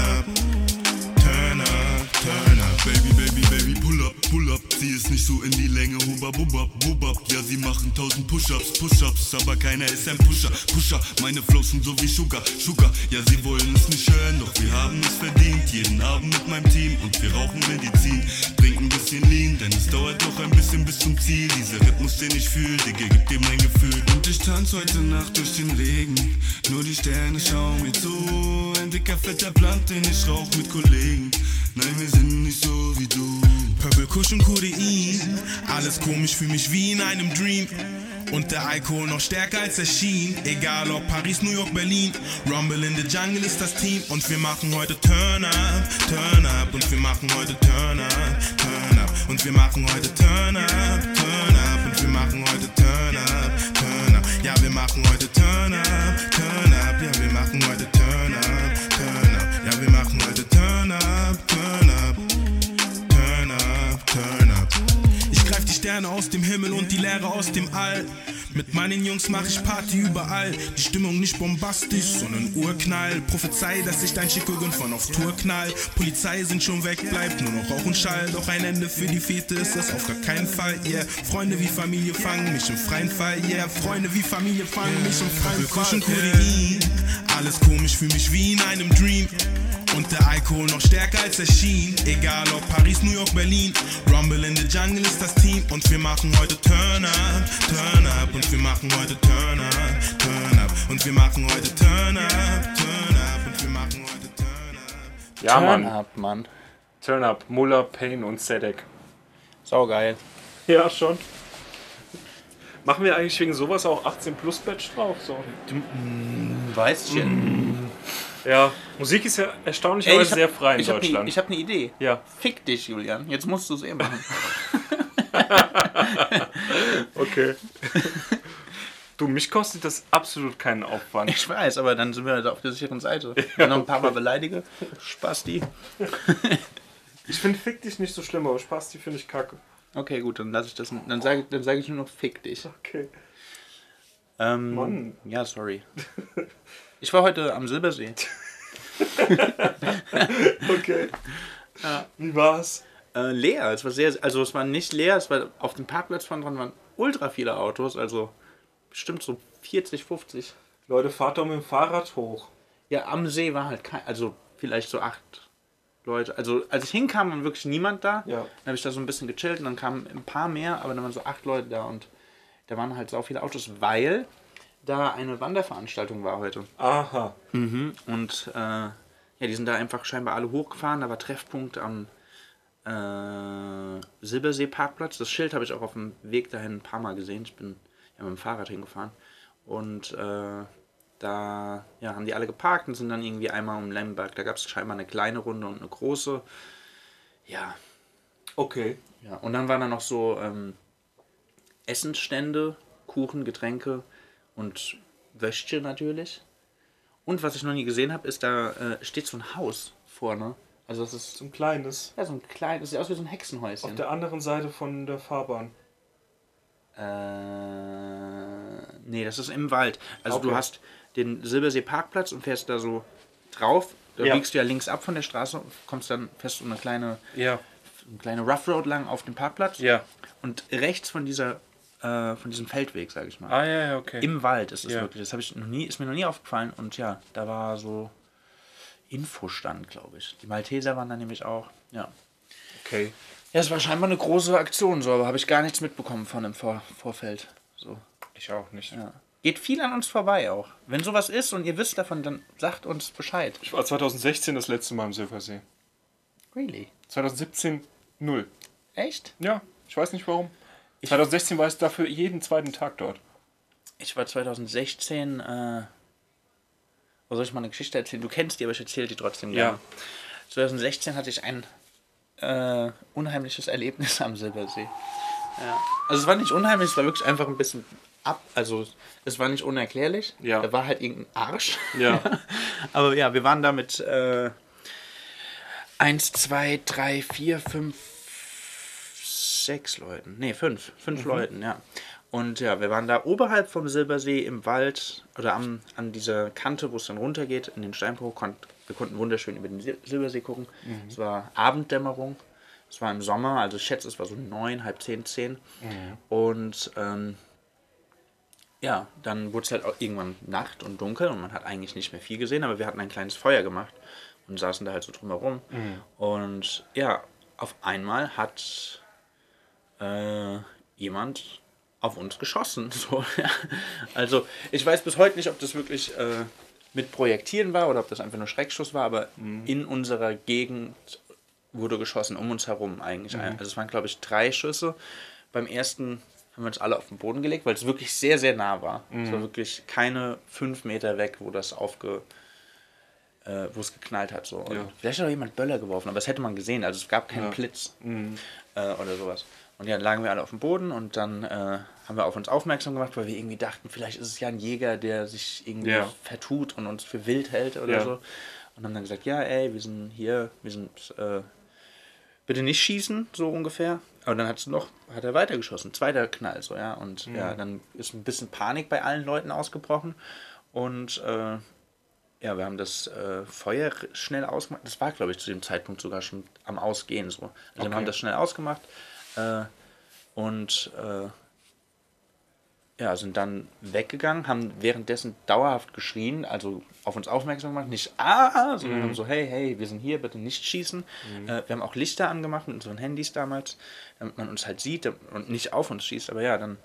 Sie ist nicht so in die Länge, hubab, hubab, hubab. Ja, sie machen tausend Push-Ups, Push-Ups, aber keiner ist ein Pusher, Pusher. Meine Flows sind so wie Sugar, Sugar. Ja, sie wollen es nicht hören, doch wir haben es verdient. Jeden Abend mit meinem Team und wir rauchen Medizin. Trinken bisschen Lean, denn es dauert noch ein bisschen bis zum Ziel. Dieser Rhythmus, den ich fühl, Digga, gibt dir mein Gefühl. Und ich tanz heute Nacht durch den Regen. Nur die Sterne schauen mir zu. Ein dicker, fetter Blatt, den ich rauch mit Kollegen. Nein, wir sind nicht so wie du. Purple Kuschen Codein, alles komisch, fühl mich wie in einem Dream. Und der Alkohol noch stärker als er schien. Egal ob Paris, New York, Berlin. Rumble in the Jungle ist das Team. Und wir machen heute Turn up, Turn up. Und wir machen heute Turn up, Turn up. Und wir machen heute Turn up, Turn up. Und wir machen heute Turn up, Turn up. Ja, wir machen heute Turn up. Sterne aus dem Himmel und die Leere aus dem All. Mit meinen Jungs mach ich Party überall. Die Stimmung nicht bombastisch, sondern Urknall. Prophezei, dass ich dein Schicke von auf Tour knall. Polizei sind schon weg, bleibt nur noch Rauch und Schall. Doch ein Ende für die Fete ist das auf gar keinen Fall. Yeah, Freunde wie Familie fangen mich im freien Fall. Yeah, Freunde wie Familie fangen mich im freien Fall. Kodein, alles komisch, fühl mich wie in einem Dream. Und der Alkohol noch stärker als er schien. Egal ob Paris, New York, Berlin. Rumble in the Jungle ist das Team. Und wir machen heute Turn up, Turn up. Und wir machen heute Turn up, Turn up. Und wir machen heute Turn up, Turn up. Und wir machen heute Turn up. Ja, Turn Mann. up, Mann. Turn up. Muller, Payne und Sedek. Saugeil. Ja, schon. Machen wir eigentlich wegen sowas auch 18 plus Badge drauf? So. Weißchen. Ja, Musik ist ja erstaunlicherweise sehr frei in ich hab ne- Deutschland. ich habe eine Idee. ja, Fick dich, Julian. Jetzt musst du es eh machen. okay. du, mich kostet das absolut keinen Aufwand. Ich weiß, aber dann sind wir halt auf der sicheren Seite. Wenn ich noch ein paar Mal beleidige, Spasti. Ich finde Fick dich nicht so schlimm, aber Spasti finde ich kacke. Okay, gut, dann lasse ich das. Dann sage dann sag ich nur noch Fick dich. Okay. Ähm, Mann. Ja, sorry. Ich war heute am Silbersee. Okay. Wie war's? Äh, leer, es war sehr, also es war nicht leer, es war auf dem Parkplatz von dran waren ultra viele Autos, also bestimmt so 40, 50. Leute, fahrt doch mit dem Fahrrad hoch. Ja, am See war halt kein, also vielleicht so acht Leute. Also als ich hinkam, war wirklich niemand da. Ja. Dann habe ich da so ein bisschen gechillt und dann kamen ein paar mehr, aber dann waren so acht Leute da und da waren halt so viele Autos, weil da eine Wanderveranstaltung war heute. Aha. Und äh, ja, die sind da einfach scheinbar alle hochgefahren. Da war Treffpunkt am äh, Silbersee-Parkplatz. Das Schild habe ich auch auf dem Weg dahin ein paar Mal gesehen. Ich bin ja mit dem Fahrrad hingefahren. Und äh, da ja, haben die alle geparkt und sind dann irgendwie einmal um Lemberg. Da gab es scheinbar eine kleine Runde und eine große. Ja, Okay. ja. Und dann waren da noch so ähm, Essensstände, Kuchen, Getränke und Würstchen natürlich. Und was ich noch nie gesehen habe, ist, da äh, steht so ein Haus vorne. Also das ist So ein kleines. ja, so ein kleines, das sieht aus wie so ein Hexenhäuschen. Auf der anderen Seite von der Fahrbahn. Äh, nee, das ist im Wald. Also du Okay. hast den Silbersee Parkplatz und fährst da so drauf. Da Ja. biegst du ja links ab von der Straße und kommst dann fest um eine kleine, Ja. eine kleine Rough Road lang auf den Parkplatz. Ja. Und rechts von dieser äh, von diesem Feldweg, sage ich mal. Ah, ja, ja, okay. Im Wald ist es Ja. wirklich. Das habe ich noch nie, ist mir noch nie aufgefallen. Und ja, da war so Infostand, glaube ich. Die Malteser waren da nämlich auch. Ja. okay. Ja, es war scheinbar eine große Aktion, so, aber habe ich gar nichts mitbekommen von im Vor Vorfeld. So. Ich auch nicht. Ja. Geht viel an uns vorbei auch. Wenn sowas ist und ihr wisst davon, dann sagt uns Bescheid. Ich war 2016 das letzte Mal im Silbersee. Really? 2017 null. Echt? Ja, ich weiß nicht warum. 2016 war es dafür jeden zweiten Tag dort. Ich war 2016, äh, wo soll ich mal eine Geschichte erzählen? Du kennst die, aber ich erzähle die trotzdem Ja. gerne. 2016 hatte ich ein äh, unheimliches Erlebnis am Silbersee. Ja. Also es war nicht unheimlich, es war wirklich einfach ein bisschen ab, also es war nicht unerklärlich. Ja. Da war halt irgendein Arsch. Ja. Aber ja, wir waren da mit äh, 1, 2, 3, 4, 5, 6 Leuten. Nee, 5. 5 Leuten, ja. Und ja, wir waren da oberhalb vom Silbersee im Wald oder am, an dieser Kante, wo es dann runtergeht, in den Steinbruch. Konnt, wir konnten wunderschön über den Sil- Silbersee gucken. Es war Abenddämmerung. Es war im Sommer, also ich schätze, es war so neun, halb zehn, zehn. Und ähm, ja, dann wurde es halt auch irgendwann Nacht und dunkel und man hat eigentlich nicht mehr viel gesehen, aber wir hatten ein kleines Feuer gemacht und saßen da halt so drumherum. Und ja, auf einmal hat äh, jemand auf uns geschossen. So, ja. Also ich weiß bis heute nicht, ob das wirklich äh, mit Projektieren war oder ob das einfach nur Schreckschuss war, aber in unserer Gegend wurde geschossen, um uns herum eigentlich. Also es waren, glaube ich, drei Schüsse. Beim ersten haben wir uns alle auf den Boden gelegt, weil es wirklich sehr, sehr nah war. Es war wirklich keine fünf Meter weg, wo das aufge äh, wo es geknallt hat. So. Ja. Vielleicht hat auch jemand Böller geworfen, aber das hätte man gesehen. Also es gab keinen Ja. Blitz äh, oder sowas. Und ja, dann lagen wir alle auf dem Boden und dann äh, haben wir auf uns aufmerksam gemacht, weil wir irgendwie dachten, vielleicht ist es ja ein Jäger, der sich irgendwie Ja. vertut und uns für wild hält oder Ja. so. Und haben dann gesagt, ja, ey, wir sind hier, wir sind, äh, bitte nicht schießen, so ungefähr. Aber dann hat's noch, hat er weitergeschossen, zweiter Knall, so, ja. Und ja, dann ist ein bisschen Panik bei allen Leuten ausgebrochen. Und äh, ja, wir haben das äh, Feuer schnell ausgemacht. Das war, glaube ich, zu dem Zeitpunkt sogar schon am Ausgehen. So. Also wir haben das schnell ausgemacht äh, und äh, ja, sind dann weggegangen, haben währenddessen dauerhaft geschrien, also auf uns aufmerksam gemacht, nicht ah, sondern haben so, hey, hey, wir sind hier, bitte nicht schießen. Äh, wir haben auch Lichter angemacht mit unseren Handys damals, damit man uns halt sieht und nicht auf uns schießt. Aber ja, dann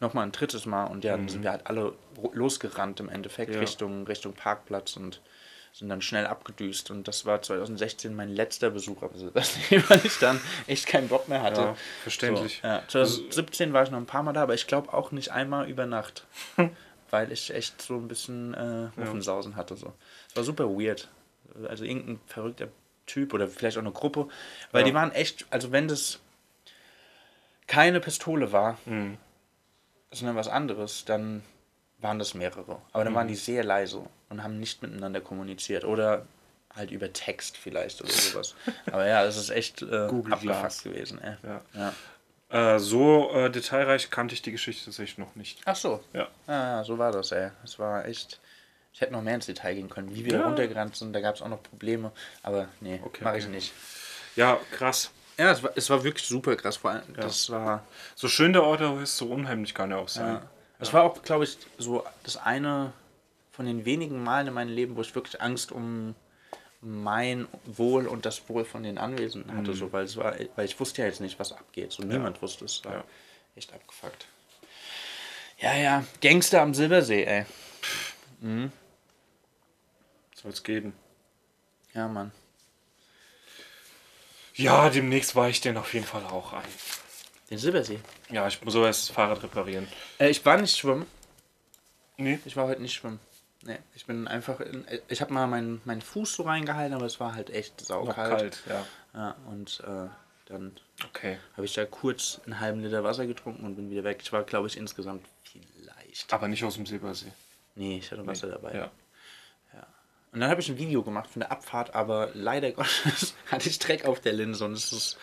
nochmal ein drittes Mal und ja, dann sind wir halt alle losgerannt im Endeffekt Ja. Richtung, Richtung Parkplatz und sind dann schnell abgedüst. Und das war 2016 mein letzter Besuch auf Silbersee, weil ich dann echt keinen Bock mehr hatte. Ja, verständlich. So, ja. 2017 war ich noch ein paar Mal da, aber ich glaube auch nicht einmal über Nacht. weil ich echt so ein bisschen äh, Muffensausen hatte. So. Es war super weird. Also irgendein verrückter Typ oder vielleicht auch eine Gruppe. Weil Ja. die waren echt, also wenn das keine Pistole war, Mhm. sondern was anderes, dann waren das mehrere. Aber dann waren die sehr leise und haben nicht miteinander kommuniziert. Oder halt über Text vielleicht oder sowas. Aber ja, es ist echt äh, abgefuckt gewesen. Ey. Ja. Ja. Äh, so äh, detailreich kannte ich die Geschichte tatsächlich noch nicht. Ach so. Ja. Ja, ja, so war das, ey. Es war echt Ich hätte noch mehr ins Detail gehen können, wie wir da runtergerannt sind. Da gab es auch noch Probleme. Aber nee, Okay, mache ich okay. nicht. Ja, krass. Ja, es war, es war wirklich super krass. Vor allem, das war. So schön der Ort auch ist, so unheimlich kann er auch sein. Ja. Es war auch, glaube ich, so das eine von den wenigen Malen in meinem Leben, wo ich wirklich Angst um mein Wohl und das Wohl von den Anwesenden hatte, so, weil es war, weil ich wusste ja jetzt nicht, was abgeht. So niemand wusste es. War Ja. echt abgefuckt. Ja, ja, Gangster am Silbersee, ey. Soll es geben. Ja, Mann. Ja, demnächst weiche ich den auf jeden Fall auch ein. Den Silbersee. Ja, ich muss aber erst das Fahrrad reparieren. Äh, ich war nicht schwimmen. Nee. Ich war heute nicht schwimmen. Nee, ich bin einfach in, ich habe mal meinen, meinen Fuß so reingehalten, aber es war halt echt Noch saukalt. kalt, ja. Ja, und äh, dann Okay. habe ich da kurz einen halben Liter Wasser getrunken und bin wieder weg. Ich war, glaube ich, insgesamt vielleicht. Aber nicht aus dem Silbersee. Nee, ich hatte Wasser dabei. Ja. Und dann habe ich ein Video gemacht von der Abfahrt, aber leider Gottes hatte ich Dreck auf der Linse und es ist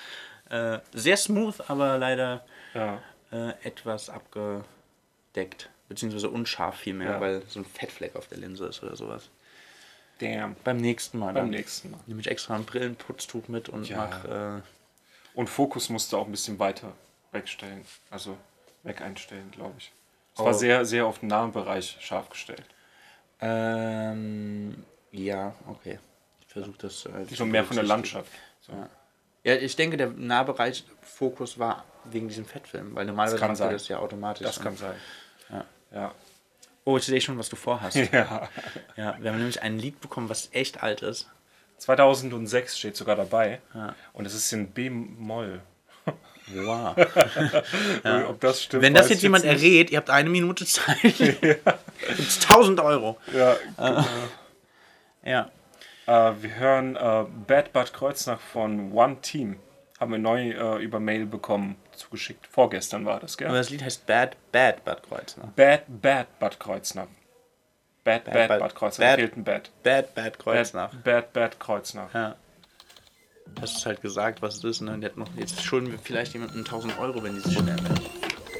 äh, sehr smooth, aber leider Ja. äh, etwas abgedeckt. Beziehungsweise unscharf vielmehr, Ja. weil so ein Fettfleck auf der Linse ist oder sowas. Damn. Beim nächsten Mal. Beim dann nächsten Mal. Nehme ich extra ein Brillenputztuch mit und Ja. mach. Äh, Und Fokus musste auch ein bisschen weiter wegstellen. Also weg einstellen, glaube ich. Es Oh. war sehr, sehr auf den Nahbereich scharf gestellt. ähm, ja, okay. Ich versuche das. Äh, So mehr von der Landschaft. So. Ja, ich denke, der Nahbereich Fokus war wegen diesem Fettfilm, weil normalerweise kann macht er sein. das ja automatisch. Das kann sein. Ja. Ja. Oh, ich sehe schon, was du vorhast. ja. ja, wir haben nämlich ein Lied bekommen, was echt alt ist. 2006 steht sogar dabei. Ja. Und es ist in B-Moll. Wow. Ob das stimmt. Wenn das jetzt jemand nicht. errät, ihr habt eine Minute Zeit, gibt's 1000 Euro. Ja, Ja. Äh, wir hören äh, Bad Bad Kreuznach von One Team. Haben wir neu äh, über Mail bekommen, zugeschickt. Vorgestern war das, gell? Aber das Lied heißt Bad, Bad Bad Kreuznach. Bad Bad Bad Kreuznach. Bad Bad Bad- Bad Kreuznach. Bad- Da fehlt ein Bad. Bad Bad Kreuznach. Bad Bad Bad Kreuznach. Ja. Hast halt gesagt, was es ist, ne? Hat noch, jetzt schulden wir vielleicht jemandem 1000 Euro, wenn die sich schnell melden.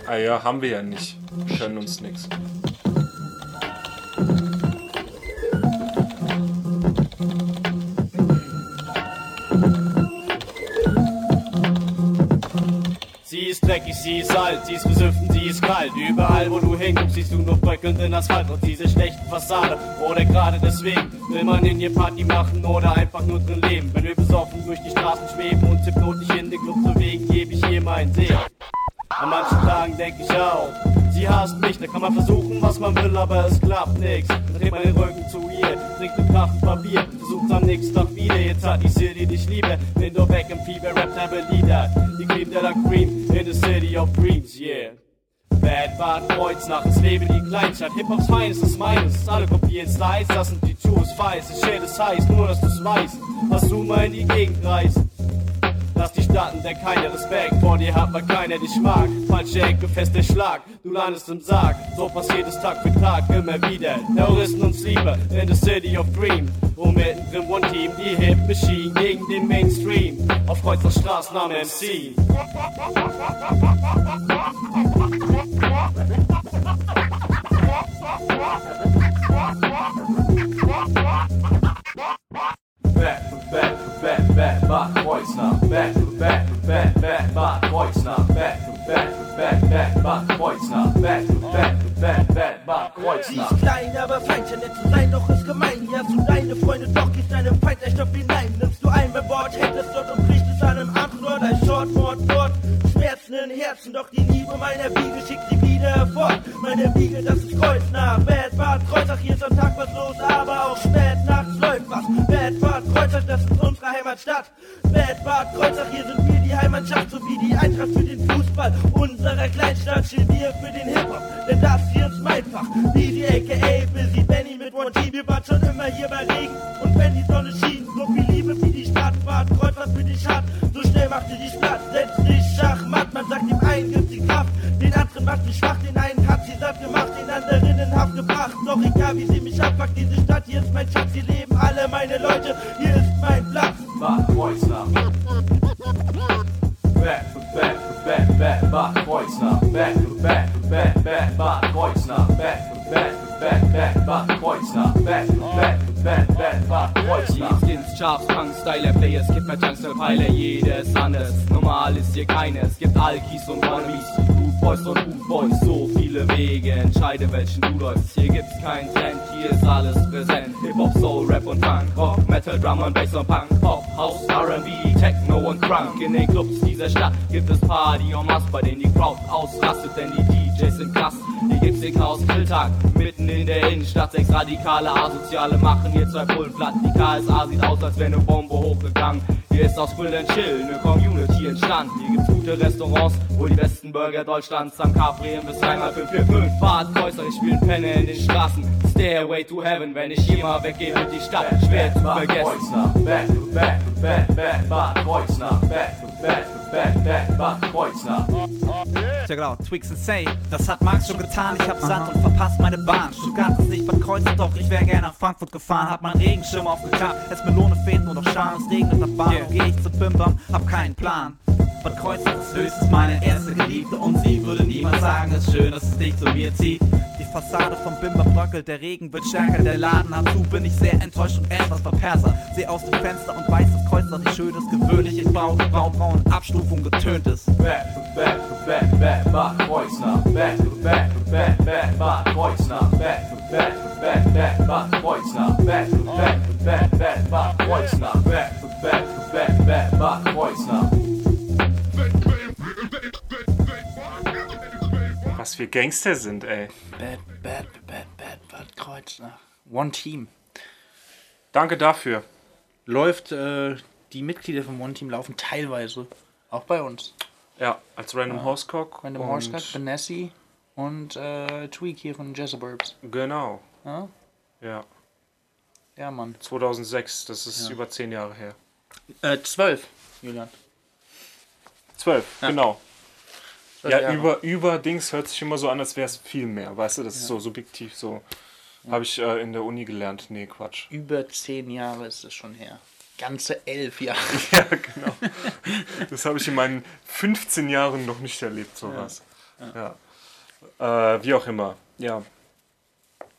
Ah ja, haben wir ja nicht. Können uns nichts. Ist dreckig, sie ist alt, sie ist besüften, sie ist kalt. Überall, wo du hinguckst, siehst du nur bröckelnden Asphalt und diese schlechten Fassade. Oder gerade deswegen will man in ihr Party machen oder einfach nur drin leben. Wenn wir besoffen durch die Straßen schweben und hypnotisch in den Club bewegen, gebe ich ihr meinen Segen. An manchen Tagen denk ich auch, sie hasst mich, da kann man versuchen, was man will, aber es klappt nix. Dann dreht man den Rücken zu ihr, trinkt eine Kraft Papier, versucht am nächsten Tag wieder, jetzt hat die City dich liebe. Bin doch weg im Fieber, rappt aber Lieder, die Cream de la Cream in the City of Dreams, yeah. Bad Bad Kreuznach, es lebe die Kleinstadt, Hip-Hops feines ist meines, alle kopieren Styles, das sind die Juice Files, ich shit es heißt, nur dass du's weißt, was du mal in die Gegend reist. Lass dich starten, denn keiner Respekt vor dir hat, weil keiner dich mag. Falsche Ecke, fester Schlag, du landest im Sarg. So passiert es Tag für Tag, immer wieder. Terroristen und Sleeper in the City of Dream. Und mittendrin One Team, die Hip Machine gegen den Mainstream. Auf Kreuzer Straßen am MC. Back, back, back, back, back, Kreuznach. Back, back, back, back, back, Kreuznach. Back, back, back, back, back, Kreuznach. Back, back, back, back, back, Sie Kreuznach. ist klein, aber fein, scheint nett zu sein, doch ist gemein. Hast du deine Freunde, doch gehst deinem Feind der Stoff hinein. Nimmst du ein beim Bord, hältst es dort und brichst es an einem anderen Ort, ein Short, Mord, Mord. Schmerzen in Herzen, doch die Liebe meiner Wiege schickt sie wieder hervor. Meine Wiege, das ist Kreuznach. Bad Bad Kreuzach, hier ist am Tag was los, aber Bad Kreuzach, hier sind wir die Heimatschaft, sowie die Eintracht für den Fußball. Unserer Kleinstadt stehen wir für den Hip-Hop, radikale Asoziale machen hier zwei Pullenplatten. Die KSA sieht aus, als wäre eine Bombe hochgegangen. Hier ist aus Grill and Chill eine Community entstanden. Hier gibt's gute Restaurants, wo die besten Burger Deutschlands am Capri im Westheimer 545 Bad Kreuzer, ich spiel Penne in den Straßen. Stairway to Heaven, wenn ich hier mal weggehe, wird die Stadt schwer zu vergessen. Back to back to back, back, Bad Kreuznach. Back to back to back, back, Bad Kreuznach. Ja genau, Twix and Say, das hat Marx schon getan, ich hab Sand und verpasst meine Bahn. Stuttgart ist nicht Bad Kreuznach, doch ich wär gerne nach Frankfurt gefahren, hab meinen Regenschirm aufgeklappt, es Melone fehlt nur noch Scham, es regnet nach Bahn, yeah. geh ich zu Pimpern, hab keinen Plan. Bad Kreuznach ist höchstens meine erste Geliebte und sie würde niemals sagen, es ist schön, dass es dich zu mir zieht. Die Fassade vom Bimber bröckelt, der Regen wird stärker, der Laden hat zu, bin ich sehr enttäuscht und etwas verperser. Seh aus dem Fenster und weiß, dass Kreuznach nicht schön ist, gewöhnlich, ich brauche braun, Abstufung getönt ist. Back back back, back, Bad Kreuznach. Back back back, back, Bad Kreuznach. Back back back, back, Bad Kreuznach. Back back back, back, Bad Kreuznach. Back back back, back, Bad Kreuznach. Was wir Gangster sind, ey. Bad, bad, bad, bad, Bad Kreuznach. One Team. Danke dafür. Läuft, äh, die Mitglieder vom One Team laufen teilweise auch bei uns. Ja, als Random Horsecock. Random Horsecock, Benassi und äh, Tweak hier von Jezzaburbs. Genau. Ja? Ja. Ja, Mann. 2006, das ist über zehn Jahre her. Äh, zwölf, Julian. Zwölf, genau. Zwölf Ja, Jahre. über, über Dings hört sich immer so an, als wäre es viel mehr. Weißt du, das ist so subjektiv so. Habe ich äh, in der Uni gelernt. Nee, Quatsch. Über zehn Jahre ist es schon her. Ganze elf Jahre. Ja, genau. Das habe ich in meinen 15 Jahren noch nicht erlebt, sowas. Ja. Äh, wie auch immer. Ja.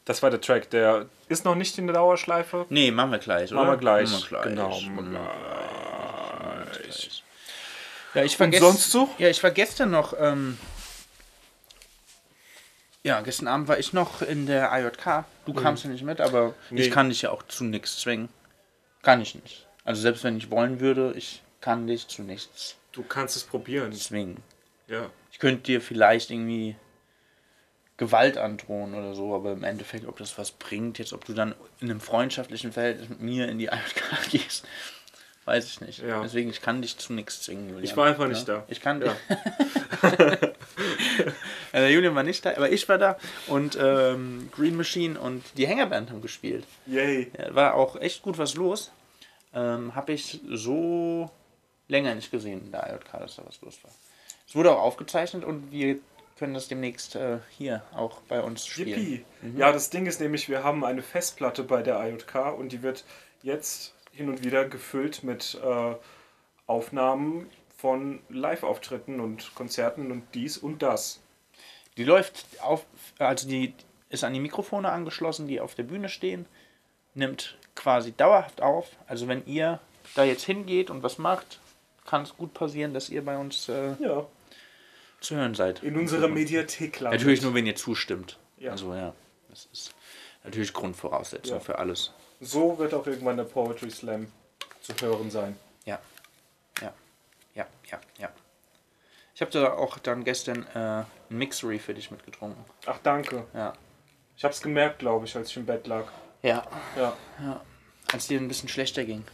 Das war der Track. Der ist noch nicht in der Dauerschleife. Nee, machen wir gleich, oder? Machen wir gleich. Machen wir gleich. Genau. Machen wir gleich. Ja, ich Und vergesse. sonst so? Ja, ich war gestern noch. Ähm, ja, gestern Abend war ich noch in der IJK. Du kamst ja nicht mit, aber Nee. ich kann dich ja auch zu nichts zwingen. Kann ich nicht. Also selbst wenn ich wollen würde, ich kann dich zu nichts Du kannst es probieren. zwingen. Ja. Ich könnte dir vielleicht irgendwie Gewalt androhen oder so, aber im Endeffekt, ob das was bringt, jetzt ob du dann in einem freundschaftlichen Verhältnis mit mir in die IJK gehst, weiß ich nicht. Ja. Deswegen, ich kann dich zu nichts zwingen, Julian. Ich war einfach nicht da. Ich kann Ja. Ja, der Julian war nicht da, aber ich war da und ähm, Green Machine und die Hängerband haben gespielt. Yay. Ja, war auch echt gut was los. Ähm, Habe ich so länger nicht gesehen in der IJK, dass da was los war. Es wurde auch aufgezeichnet und wir können das demnächst äh, hier auch bei uns spielen. Yippie. Ja, das Ding ist nämlich, wir haben eine Festplatte bei der IJK und die wird jetzt hin und wieder gefüllt mit äh, Aufnahmen von Live-Auftritten und Konzerten und dies und das. Die läuft auf, also die ist an die Mikrofone angeschlossen, die auf der Bühne stehen, nimmt quasi dauerhaft auf. Also wenn ihr da jetzt hingeht und was macht, kann es gut passieren, dass ihr bei uns äh, Ja. zu hören seid. In unserer Mediathek landet. Natürlich nur, wenn ihr zustimmt. Ja. Also ja, das ist natürlich Grundvoraussetzung Ja. für alles. So wird auch irgendwann der Poetry Slam zu hören sein. Ja, ja, ja, ja, ja. Ich habe da auch dann gestern äh, ein Mixery für dich mitgetrunken. Ach, danke. Ja. Ich hab's gemerkt, glaube ich, als ich im Bett lag. Ja, Ja. als dir ein bisschen schlechter ging.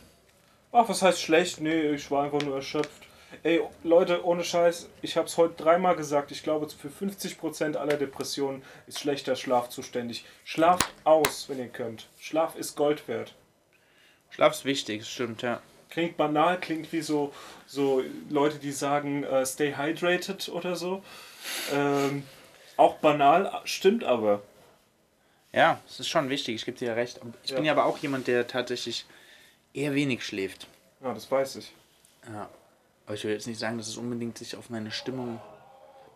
Ach, was heißt schlecht? Nee, ich war einfach nur erschöpft. Ey, Leute, ohne Scheiß, ich hab's heute dreimal gesagt. Ich glaube, für 50% aller Depressionen ist schlechter Schlaf zuständig. Schlaft aus, wenn ihr könnt. Schlaf ist Gold wert. Schlaf ist wichtig, das stimmt, ja. Klingt banal, klingt wie so, so Leute, die sagen, äh, stay hydrated oder so. Ähm, auch banal, stimmt aber. Ja, es ist schon wichtig, ich gebe dir ja recht. Ich Ja. bin ja aber auch jemand, der tatsächlich eher wenig schläft. Ja, das weiß ich. Ja. Aber ich will jetzt nicht sagen, dass es unbedingt sich auf meine Stimmung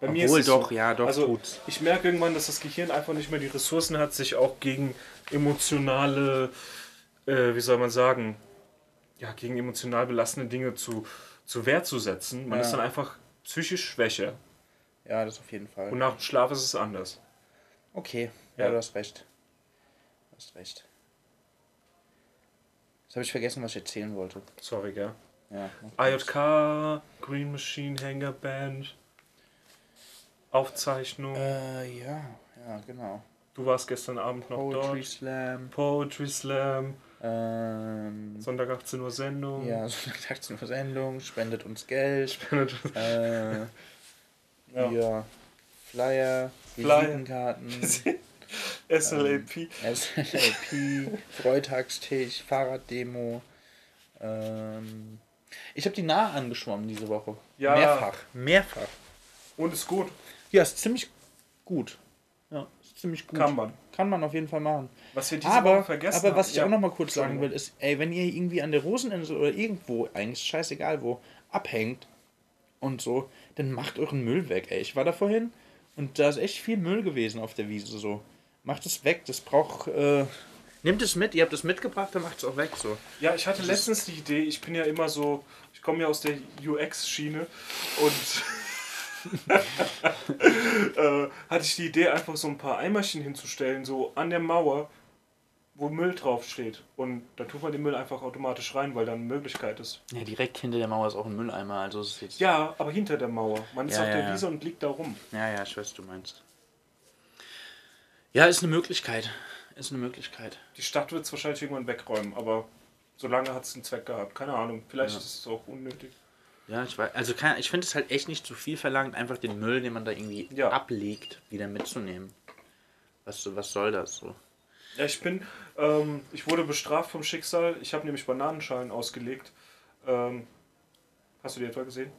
Bei mir Obwohl, ist es doch, so. ja, doch, Also tut's. ich merke irgendwann, dass das Gehirn einfach nicht mehr die Ressourcen hat, sich auch gegen emotionale, äh, wie soll man sagen, ja, gegen emotional belastende Dinge zu, zu Wehr zu setzen. Man Ja. ist dann einfach psychisch schwächer. Ja, das auf jeden Fall. Und nach dem Schlaf ist es anders. Okay, ja, Ja. du hast recht. Du hast recht. Jetzt habe ich vergessen, was ich erzählen wollte. Sorry, gell? Ja. IJK, Green Machine, Hanger Band, Aufzeichnung. Äh, ja, ja, genau. Du warst gestern Abend noch Poetry dort. Slam. Poetry Slam, Ähm, Sonntag 18 Uhr Sendung. ja, Sonntag zur Sendung, spendet uns Geld. Äh, Ja. ja. Flyer, Flyer. Visitenkarten, SLAP. SLP, Freitagstisch, Fahrraddemo. Ähm, ich habe die nah angeschwommen diese Woche. Ja. Mehrfach. Mehrfach. Und ist gut. Ja, ist ziemlich gut. Ziemlich gut. Kann man. Kann man auf jeden Fall machen. Was wir diese Aber, Woche vergessen aber was ich ja. auch noch mal kurz sagen will, ist, ey, wenn ihr irgendwie an der Roseninsel oder irgendwo, eigentlich scheißegal wo, abhängt und so, dann macht euren Müll weg, ey. Ich war da vorhin und da ist echt viel Müll gewesen auf der Wiese, so. Macht es weg, das braucht, äh, Nehmt es mit, ihr habt es mitgebracht, dann macht es auch weg, so. Ja, ich hatte letztens die Idee, ich bin ja immer so, ich komme ja aus der UX-Schiene und äh, hatte ich die Idee, einfach so ein paar Eimerchen hinzustellen, so an der Mauer, wo Müll draufsteht. Und da tut man den Müll einfach automatisch rein, weil da eine Möglichkeit ist. Ja, direkt hinter der Mauer ist auch ein Mülleimer, also ist jetzt... Ja, aber hinter der Mauer. Man ist Ja, auf ja, der ja. Wiese und liegt da rum. Ja, ja, ich weiß, was du meinst. Ja, ist eine Möglichkeit. Ist eine Möglichkeit. Die Stadt wird es wahrscheinlich irgendwann wegräumen, aber solange hat es einen Zweck gehabt. Keine Ahnung, vielleicht ist es auch unnötig. Ja, ich weiß, also kann, ich finde es halt echt nicht zu viel verlangt, einfach den Müll, den man da irgendwie Ja. ablegt, wieder mitzunehmen. Was, was soll das so? Ja, ich bin, ähm, ich wurde bestraft vom Schicksal. Ich habe nämlich Bananenschalen ausgelegt. Ähm, hast du die etwa gesehen?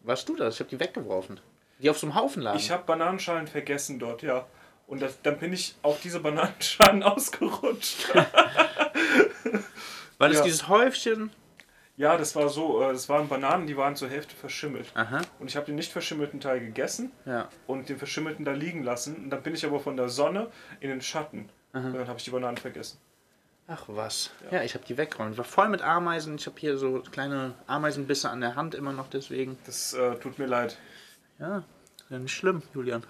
Warst du das? Ich habe die weggeworfen. Die auf so einem Haufen lagen. Ich habe Bananenschalen vergessen dort, ja. Und das, dann bin ich auf diese Bananenschalen ausgerutscht. War das ja. dieses Häufchen? Ja, das war so, äh, das waren Bananen, die waren zur Hälfte verschimmelt. Aha, Und ich habe den nicht verschimmelten Teil gegessen ja. und den verschimmelten da liegen lassen. Und dann bin ich aber von der Sonne in den Schatten. Und dann habe ich die Bananen vergessen. Ach was. Ja, ich habe die weggeräumt. War voll mit Ameisen. Ich habe hier so kleine Ameisenbisse an der Hand immer noch deswegen. Das äh, tut mir leid. Ja, ja nicht schlimm, Julian.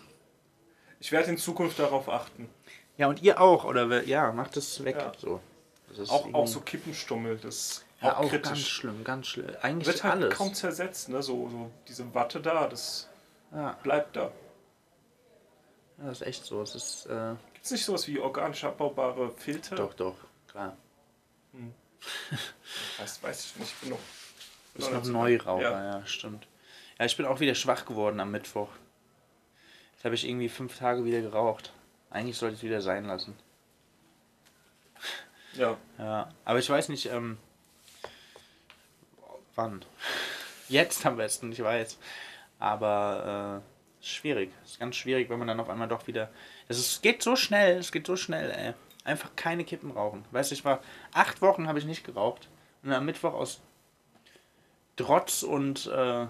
Ich werde in Zukunft darauf achten. Ja, und ihr auch, oder? Ja, macht es weg. Ja. So. Das ist Auch, auch so Kippenstummel, das ja, auch auch ganz schlimm, ganz schlimm. Eigentlich Wird halt alles. kaum zersetzt, ne? So, so diese Watte da, das Ja. bleibt da. Ja, das ist echt so. Es ist, äh, Gibt es nicht sowas wie organisch abbaubare Filter? doch, doch, klar. Weiß, weiß ich nicht. Ich bin noch, bin noch Neuraucher, Ja. ja. stimmt. Ja, ich bin auch wieder schwach geworden am Mittwoch. Jetzt habe ich irgendwie fünf Tage wieder geraucht. Eigentlich sollte ich es wieder sein lassen. ja. Ja, aber ich weiß nicht, ähm, wann. Jetzt am besten, ich weiß. Aber äh, ist schwierig. Ist ganz schwierig, wenn man dann auf einmal doch wieder. Es ist, geht so schnell, es geht so schnell, ey. Einfach keine Kippen rauchen. Weißt du, ich war acht Wochen habe ich nicht geraucht. Und am Mittwoch aus Trotz und äh,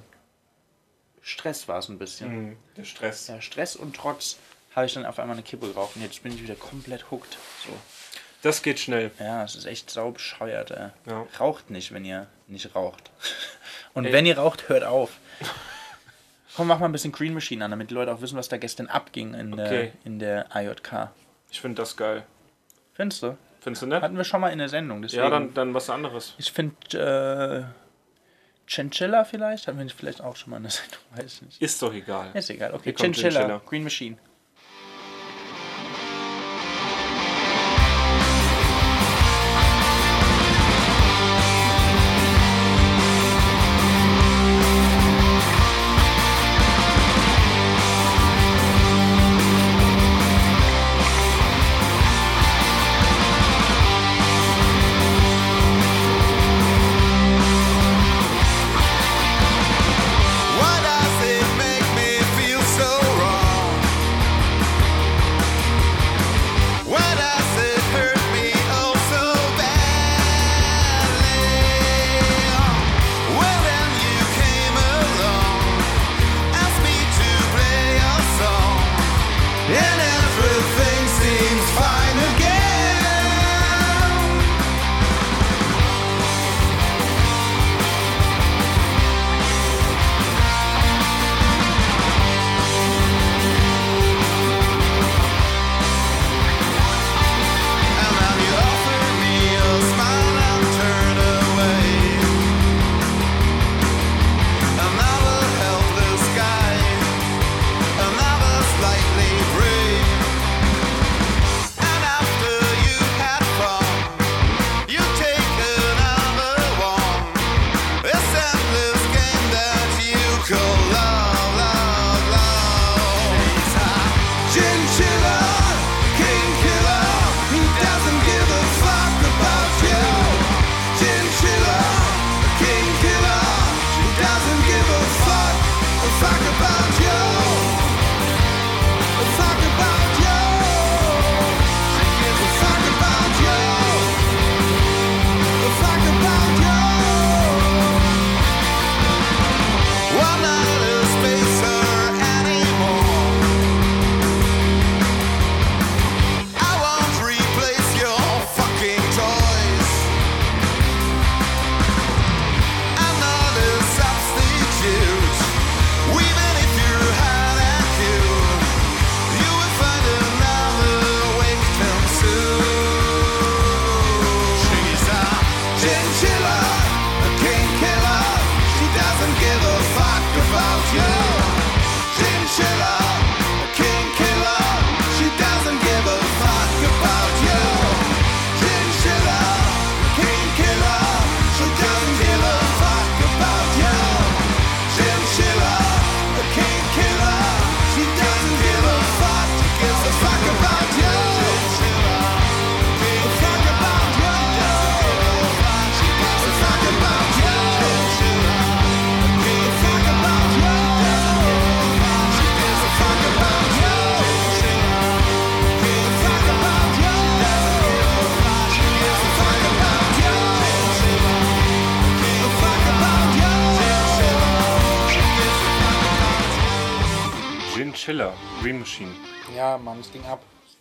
Stress war es ein bisschen. Mhm. Der Stress. Ja, Stress und Trotz habe ich dann auf einmal eine Kippe geraucht. Und jetzt bin ich wieder komplett hooked. So. Das geht schnell. Ja, es ist echt sau bescheuert. Ey. Ja. Raucht nicht, wenn ihr nicht raucht. Und Ey. wenn ihr raucht, hört auf. Komm, mach mal ein bisschen Green Machine an, damit die Leute auch wissen, was da gestern abging in, der, Okay. in der IJK. Ich finde das geil. Findest du? Findest du nett? Hatten wir schon mal in der Sendung. Deswegen. Ja, dann, dann was anderes. Ich finde äh, Chinchilla vielleicht. Hatten wir vielleicht auch schon mal in der Sendung. Weiß ich nicht. Ist doch egal. Ist egal. Okay, Chinchilla, Chinchilla. Green Machine.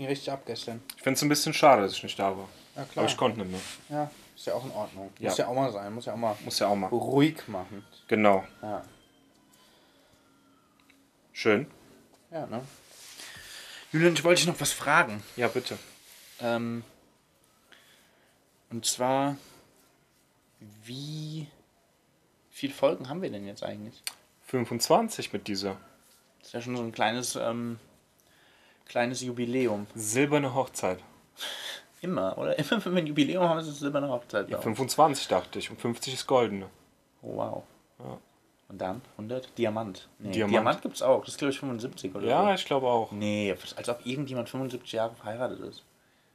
Richtig ab gestern. Ich finde es ein bisschen schade, dass ich nicht da war. Ja, klar. Aber ich konnte nicht mehr. Ja, ist ja auch in Ordnung. Ja. Muss ja auch mal sein. Muss ja auch mal Muss ja auch mal. ruhig machen. Genau. Ja. Schön. Ja, ne? Julian, ich wollte dich noch was fragen. Ja, bitte. Ähm, und zwar, wie viele Folgen haben wir denn jetzt eigentlich? 25 mit dieser. Das ist ja schon so ein kleines, ähm, kleines Jubiläum. Silberne Hochzeit. Immer, oder? Immer wenn wir ein Jubiläum haben, ist es eine Hochzeit. Ja, bei uns. 25 dachte ich und 50 ist goldene. Oh, wow. Ja. Und dann 100? Diamant. Nee, Diamant. Diamant, gibt's auch. Das ist, glaube ich, 75 oder Ja, so. ich glaube auch. Nee, als ob irgendjemand 75 Jahre verheiratet ist.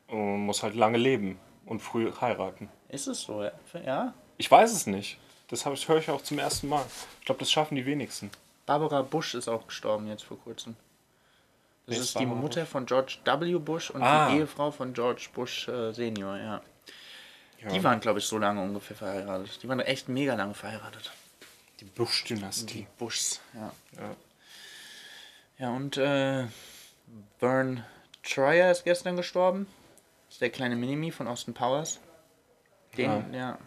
Und muss halt lange leben und früh heiraten. Ist es so, ja? Ich weiß es nicht. Das höre ich auch zum ersten Mal. Ich glaube, das schaffen die wenigsten. Barbara Bush ist auch gestorben jetzt vor kurzem. Das ist die Mutter von George W. Bush und Ah. die Ehefrau von George Bush äh, Senior, ja. Ja. Die waren, glaube ich, so lange ungefähr verheiratet. Die waren echt mega lange verheiratet. Die Bush-Dynastie. Bushs, ja. Ja. Ja, und äh, Vern Troyer ist gestern gestorben. Das ist der kleine Minimi von Austin Powers. Den, ja.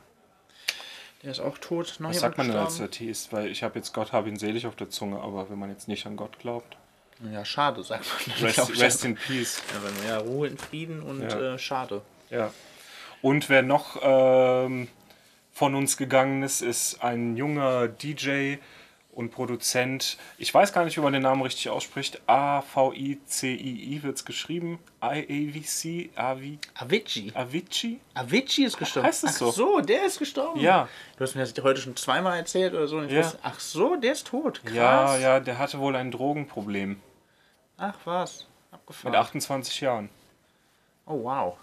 Der ist auch tot. Noch Was sagt man denn als? Atheist? Weil ich habe jetzt Gott, habe ihn selig auf der Zunge, aber wenn man jetzt nicht an Gott glaubt. Ja, schade, sagt man. Rest, ich. rest in Peace. Ja, wenn- ja, Ruhe in Frieden und Ja. äh, schade. Ja. Und wer noch ähm, von uns gegangen ist, ist ein junger DJ und Produzent. Ich weiß gar nicht, wie man den Namen richtig ausspricht. A-V-I-C-I-I wird es geschrieben. I-A-V-C, Avi, Avicii. Avicii? Avicii ist gestorben. Heißt es Ach so? so, der ist gestorben. Ja. Du hast mir das heute schon zweimal erzählt oder so. und Ich Ja. wusste, ach so, der ist tot. Krass. Ja, ja, der hatte wohl ein Drogenproblem. Ach was. Mit Abgefahren. 28 Jahren. Oh wow.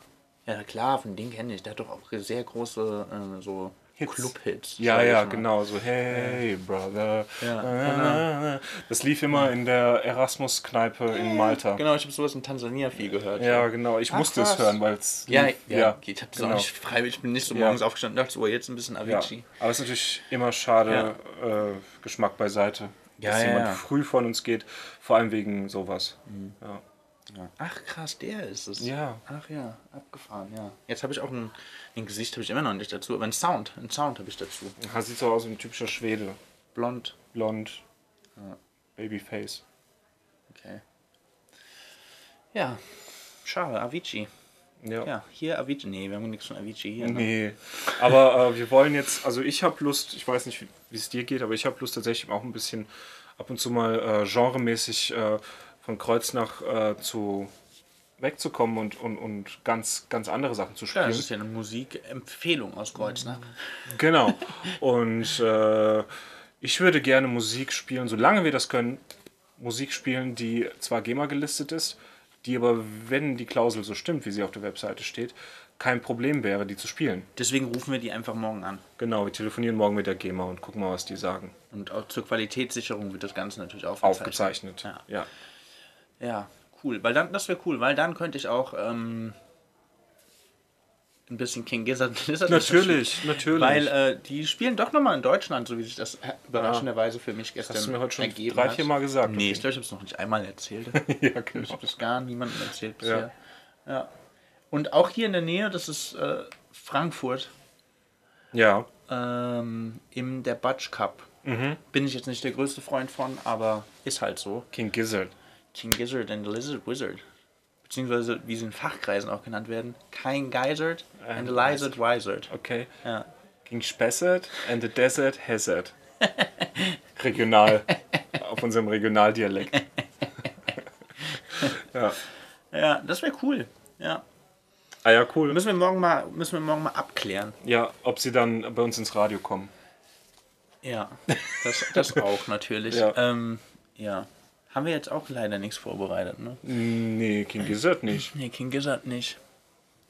Ja klar, von dem kenne ich. Der hat doch auch sehr große äh, so Hits. Club-Hits. Ja, ja, genau. So, hey, Brother. Ja, Das lief immer in der Erasmus-Kneipe in Malta. Genau, ich habe sowas in Tansania viel gehört. Ja, genau. Ich Ach, musste es krass. hören, weil es. Ja, lief. ja, ich habe genau. auch nicht freiwillig, ich bin nicht so Ja. morgens aufgestanden und dachte, so, jetzt ein bisschen Ja. Avicii. Aber es ist natürlich immer schade, äh, Geschmack beiseite, Ja, dass ja, jemand ja. früh von uns geht, vor allem wegen sowas. Ja. Ach krass, der ist es. Ja. Ach ja, abgefahren, ja. Jetzt habe ich auch ein, ein Gesicht, habe ich immer noch nicht dazu, aber ein Sound, ein Sound habe ich dazu. Er sieht so aus wie ein typischer Schwede. Blond. Blond, Babyface. Okay. Ja, schade, Avicii. Ja. Ja, hier Avicii. Nee, wir haben nichts von Avicii hier. Ne? Nee, aber äh, wir wollen jetzt, also ich habe Lust, ich weiß nicht, wie es dir geht, aber ich habe Lust tatsächlich auch ein bisschen ab und zu mal äh, genremäßig äh, von Kreuznach äh, zu wegzukommen und, und, und ganz, ganz andere Sachen zu Ja, spielen. das ist ja eine Musikempfehlung aus Kreuznach. Genau. Und äh, ich würde gerne Musik spielen, solange wir das können, Musik spielen, die zwar GEMA gelistet ist, die aber, wenn die Klausel so stimmt, wie sie auf der Webseite steht, kein Problem wäre, die zu spielen. Deswegen rufen wir die einfach morgen an. Genau, wir telefonieren morgen mit der GEMA und gucken mal, was die sagen. Und auch zur Qualitätssicherung wird das Ganze natürlich aufgezeichnet. Aufgezeichnet. Ja. ja. Ja, cool. Weil dann, das wäre cool, weil dann könnte ich auch ähm, ein bisschen King Gizzard Lizard Natürlich, natürlich. Weil äh, die spielen doch nochmal in Deutschland, so wie sich das überraschenderweise für mich gestern Hast du mir heute schon ergeben drei, hat. vier Mal gesagt, Nee, okay. ich glaube, ich habe es noch nicht einmal erzählt. ja, Ich genau. habe das gar niemandem erzählt bisher. Ja. Und auch hier in der Nähe, das ist äh, Frankfurt, Ja, ähm, im der Butch Cup. Mhm. Bin ich jetzt nicht der größte Freund von, aber ist halt so. King Gizzard. King Gizzard and the Lizard Wizard. Beziehungsweise, wie sie in Fachkreisen auch genannt werden, King Gizzard and the Lizard Wizard. Okay. Ja. King Spessart and the Desert Hazard. Regional. auf unserem Regionaldialekt. ja. ja, das wäre cool. Ja. Ah ja, cool. Müssen wir, morgen mal, müssen wir morgen mal abklären. Ja, ob sie dann bei uns ins Radio kommen. Ja, das, das auch natürlich. Ja. Ähm, ja. Haben wir jetzt auch leider nichts vorbereitet, ne? Nee, King Gizzard nicht. Nee, King Gizzard nicht.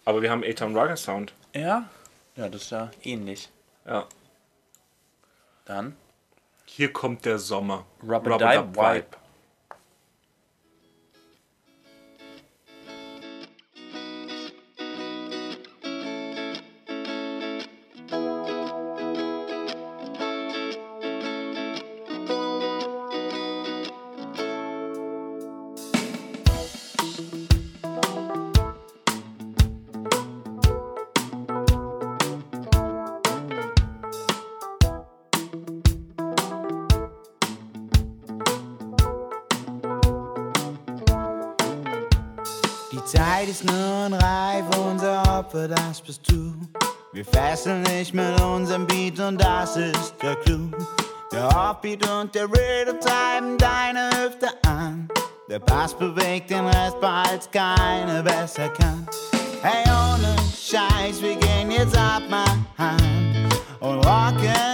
Aber wir haben A-Town Rocker Sound. Ja? Ja, das ist ja ähnlich. Ja. Dann Hier kommt der Sommer. Rubber Dub Vibe. Zeit ist nun reif, unser Opfer, das bist du. Wir fesseln dich mit unserem Beat und das ist der Clou. Der Offbeat und der Rhythm treiben deine Hüfte an. Der Bass bewegt den Rest, behalt's keine besser kann. Hey, ohne Scheiß, wir gehen jetzt ab, Hand. Und rocken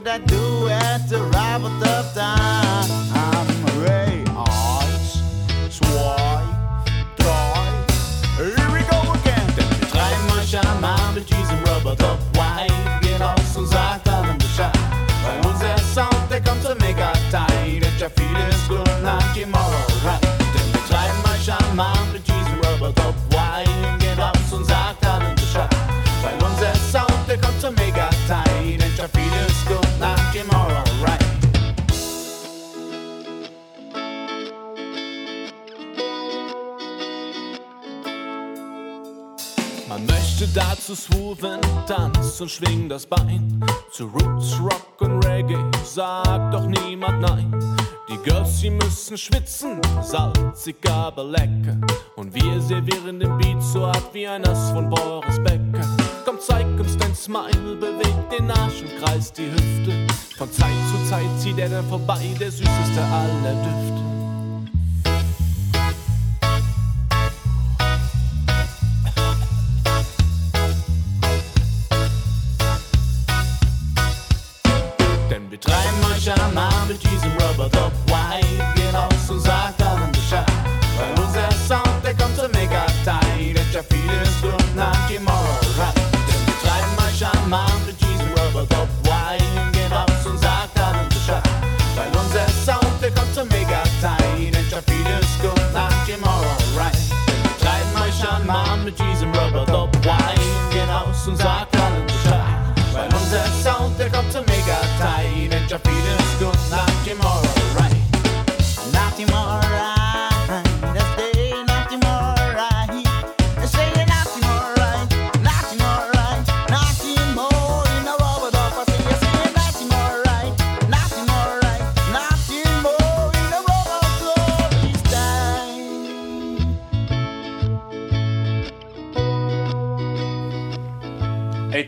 style, we do it, I do it, to wrap it up time. I'm Ray, eins, zwei, drei. Here we go again. Denn wir treiben euch am Arm mit diesem Rubber Dub Wine. Geht aus und sagt allen Bescheid. Weil unser Sound, der kommt so mega tight. Und ja, vieles gut nach tomorrow, dazu swooven, tanz und schwing das Bein. Zu Roots, Rock und Reggae, sagt doch niemand nein. Die Girls, sie müssen schwitzen, salzig, aber lecker. Und wir servieren den Beat so hart wie ein Ass von Boris Becker. Komm, zeig uns dein Smile, beweg den Arsch und kreis die Hüfte. Von Zeit zu Zeit zieht er dann vorbei, der süßeste aller Düfte. Denn wir treiben euch am Arm mit diesem Rubber Dub Wine. Geht aus und sagt allen Bescheid. Weil unser Sound, der kommt so mega tight. Und ja, vieles gut nach tomorrow, right? Denn wir treiben euch am Arm mit diesem Rubber Dub Wine. Geht aus und sagt allen Bescheid. Weil unser Sound, der kommt so mega tight. Und ja, vieles gut nach tomorrow, right? Denn wir treiben euch am Arm mit diesem Rubber Dub Wine. Geht aus und sagt allen Bescheid.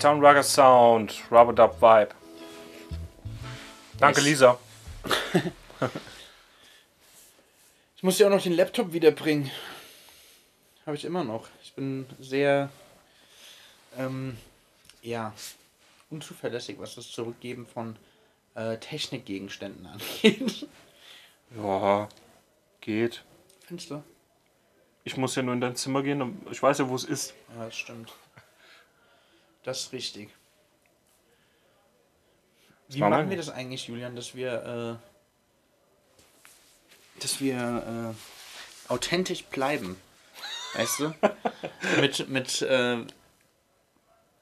A-Town Rugger Sound, Rubber Dub Vibe. Danke, Yes. Lisa. Ich muss ja auch noch den Laptop wiederbringen. Habe ich immer noch. Ich bin sehr, ähm, ja, unzuverlässig, was das Zurückgeben von äh, Technikgegenständen angeht. Ja, geht. Findest du? Ich muss ja nur in dein Zimmer gehen und ich weiß ja, wo es ist. Ja, das stimmt. Das ist richtig. Wie machen mein- wir das eigentlich, Julian, dass wir, äh, dass wir äh, authentisch bleiben? Weißt du? mit mit äh,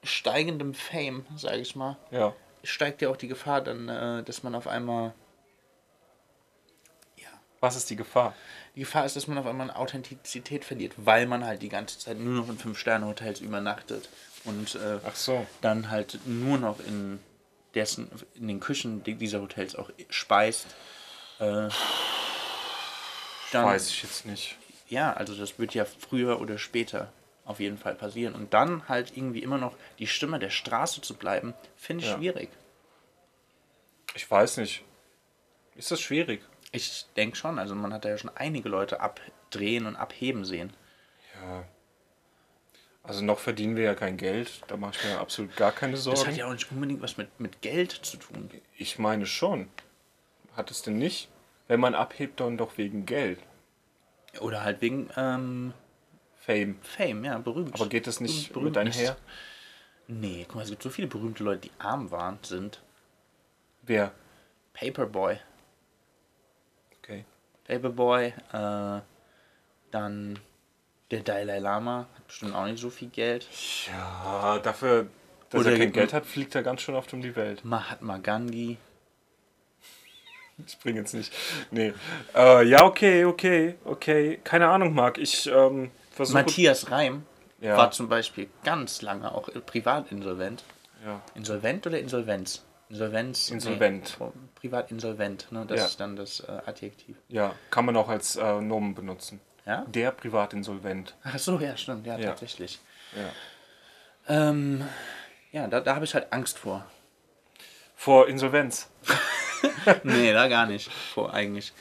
steigendem Fame, sage ich mal, Ja. steigt ja auch die Gefahr dann, äh, dass man auf einmal. Was ist die Gefahr? Die Gefahr ist, dass man auf einmal an Authentizität verliert, weil man halt die ganze Zeit nur noch in Fünf-Sterne-Hotels übernachtet und äh, Ach so. dann halt nur noch in dessen in den Küchen di- dieser Hotels auch speist. Äh, dann, Weiß ich jetzt nicht. Ja, also das wird ja früher oder später auf jeden Fall passieren. Und dann halt irgendwie immer noch die Stimme der Straße zu bleiben, finde ich Ja. schwierig. Ich weiß nicht. Ist das schwierig? Ich denke schon, also man hat da ja schon einige Leute abdrehen und abheben sehen. Ja. Also noch verdienen wir ja kein Geld. Da mache ich mir absolut gar keine Das hat Sorgen. ja auch nicht unbedingt was mit, mit Geld zu tun. Ich meine schon. Hat es denn nicht? Wenn man abhebt, dann doch wegen Geld. Oder halt wegen ähm, Fame. Fame, ja, berühmt. Aber geht das nicht Berühmt mit einher? Nee, guck mal, es gibt so viele berühmte Leute, die arm waren, sind. Wer? Paperboy. Okay. Paperboy, äh, dann der Dalai Lama, hat bestimmt auch nicht so viel Geld. Ja, dafür, dass Oder er kein Geld hat, fliegt er ganz schön oft um die Welt. Mahatma Gandhi. Ich bringe jetzt nicht. Nee. Äh, ja, okay, okay, okay. Keine Ahnung, Marc. Ich ähm, versuche. Matthias Reim Ja. war zum Beispiel ganz lange auch privat insolvent. Ja. Insolvent oder Insolvenz? Insolvenz. Insolvent. Nee, privat insolvent, ne? Das Ja. ist dann das äh, Adjektiv. Ja, kann man auch als äh, Nomen benutzen. Ja? Der Privatinsolvent. Ach so, ja, stimmt, ja, Ja. tatsächlich. Ja. Ähm, ja, da, da habe ich halt Angst vor. Vor Insolvenz. nee, da gar nicht. Vor eigentlich.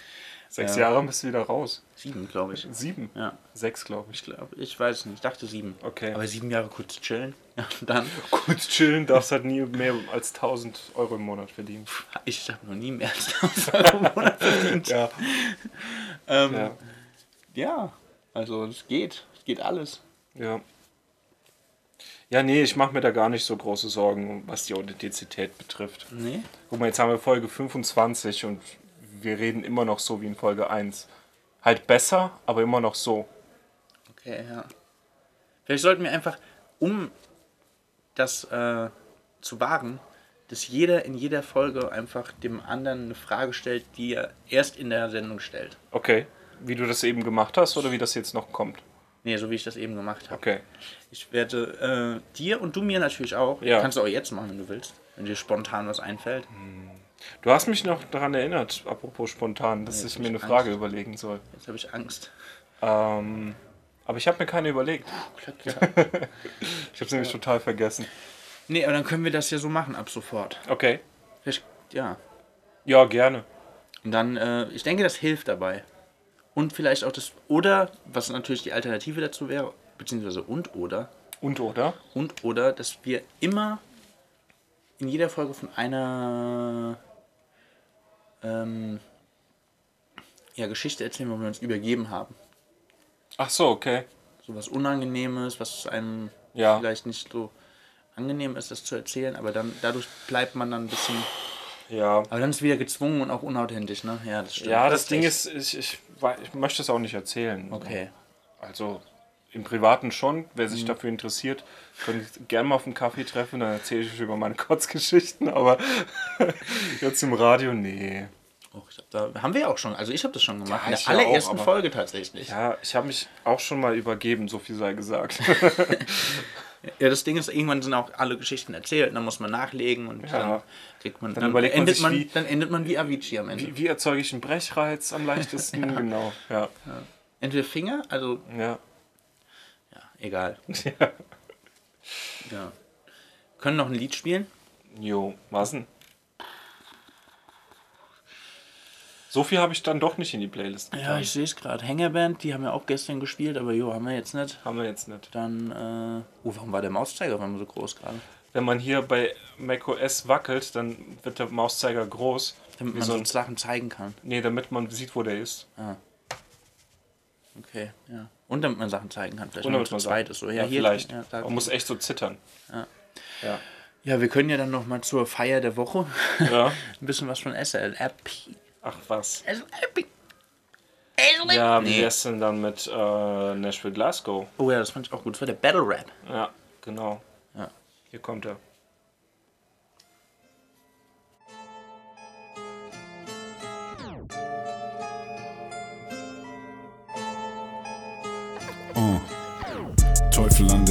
Sechs Ja. Jahre bist du wieder raus. Sieben, glaube ich. Sieben? Ja. Sechs, glaube ich. Ich glaube, ich weiß es nicht. Ich dachte sieben. Okay. Aber sieben Jahre kurz chillen. Ja, dann. Kurz chillen, darfst halt nie mehr als 1000 Euro im Monat verdienen. Ich habe noch nie mehr als 1000 Euro im Monat verdient. Ja. Ähm, Ja. Ja, also es geht. Es geht alles. Ja. Ja, nee, ich mache mir da gar nicht so große Sorgen, was die Authentizität betrifft. Nee? Guck mal, jetzt haben wir Folge 25 und wir reden immer noch so wie in Folge 1. Halt besser, aber immer noch so. Okay, ja. Vielleicht sollten wir einfach, um das äh, zu wagen, dass jeder in jeder Folge einfach dem anderen eine Frage stellt, die er erst in der Sendung stellt. Okay. Wie du das eben gemacht hast oder wie das jetzt noch kommt? Nee, so wie ich das eben gemacht habe. Okay. Ich werde äh, dir und du mir natürlich auch. Ja. Kannst du auch jetzt machen, wenn du willst. Wenn dir spontan was einfällt. Du hast mich noch daran erinnert, apropos spontan, dass jetzt ich mir eine Frage Angst. überlegen soll. Jetzt habe ich Angst. Ähm, aber ich habe mir keine überlegt. ich habe es nämlich total vergessen. Nee, aber dann können wir das ja so machen ab sofort. Okay. Vielleicht, ja. Ja, gerne. Und dann, äh, ich denke, das hilft dabei. Und vielleicht auch das, oder, was natürlich die Alternative dazu wäre, beziehungsweise und oder, Und oder? und oder, dass wir immer in jeder Folge von einer ähm, ja, Geschichte erzählen, wo wir uns übergeben haben. Ach so, okay. So was Unangenehmes, was einem Ja. vielleicht nicht so angenehm ist, das zu erzählen, aber dann dadurch bleibt man dann ein bisschen. Ja. Aber dann ist es wieder gezwungen und auch unauthentisch, ne? Ja, das stimmt. Ja, das hast Ding ist, ich, ich, ich möchte es auch nicht erzählen. Okay. Also im Privaten schon. Wer sich Mhm. dafür interessiert, könnt ihr gerne mal auf einen Kaffee treffen, dann erzähle ich euch über meine Kotzgeschichten. Aber jetzt im Radio, nee. Och, ich hab da haben wir ja auch schon, also ich habe das schon gemacht. Ja, in der ja auch, allerersten aber- Folge tatsächlich. Ja, ich habe mich auch schon mal übergeben, so viel sei gesagt. Ja, das Ding ist, irgendwann sind auch alle Geschichten erzählt, dann muss man nachlegen und Ja. dann kriegt man, Dann überlegt man endet sich, man, wie- dann endet man wie Avicii am Ende. wie, wie erzeuge ich einen Brechreiz am leichtesten? Genau, ja. Entweder Finger, also Ja. ja, egal. Ja. Ja. Können noch ein Lied spielen? Jo, was denn? So viel habe ich dann doch nicht in die Playlist Ja, getan. ich sehe es gerade. Hängerband, die haben ja auch gestern gespielt, aber jo, haben wir jetzt nicht. Haben wir jetzt nicht. Dann, äh, oh, warum war der Mauszeiger auf einmal so groß gerade? Wenn man hier bei macOS wackelt, dann wird der Mauszeiger groß. Damit man so ein- Sachen zeigen kann. Nee, damit man sieht, wo der ist. Ah. Okay, ja. Und damit man Sachen zeigen kann. Vielleicht Und damit man zweit ist. So, ja, ja, hier, vielleicht. Ja, man muss echt so zittern. Ja. Ja. ja, wir können ja dann noch mal zur Feier der Woche Ja. ein bisschen was von SLRP. Ach was. Ja, wie wär's denn dann mit äh, Nashville Glasgow? Oh ja, das fand ich auch gut. Das war der Battle Rap. Ja, genau. Ja. Hier kommt er.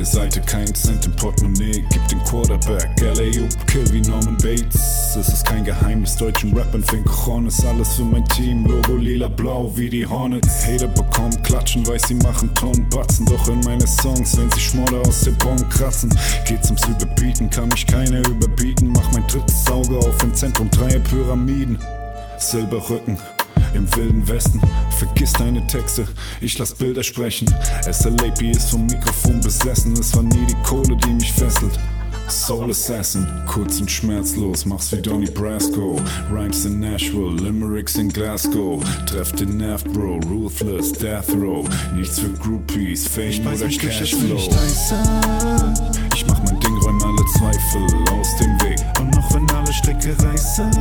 Seite, kein Cent im Portemonnaie, gib den Quarterback. LA Kill wie Norman Bates. Es ist kein Geheimnis, deutschen Rappern fing Cojones. Alles für mein Team, Logo lila-blau wie die Hornets. Hater bekommen Klatschen, weiß sie machen Tonnen Batzen. Doch in meine Songs, wenn sie Schmodder aus der Bon kratzen. Geht's ums Überbieten, kann mich keiner überbieten. Mach mein drittes Auge auf im Zentrum, drei Pyramiden. Silberrücken im wilden Westen. Vergiss deine Texte, ich lass Bilder sprechen. SLAP ist vom Mikrofon besessen, es war nie die Kohle, die mich fesselt. Soul Assassin, kurz und schmerzlos, mach's wie Donny Brasco. Rhymes in Nashville, Limericks in Glasgow. Treff den Nerv, Bro, Ruthless, Death Row. Nichts für Groupies, Fame oder Cashflow. Zweifel aus dem Weg. Und noch wenn alle Stricke reißen,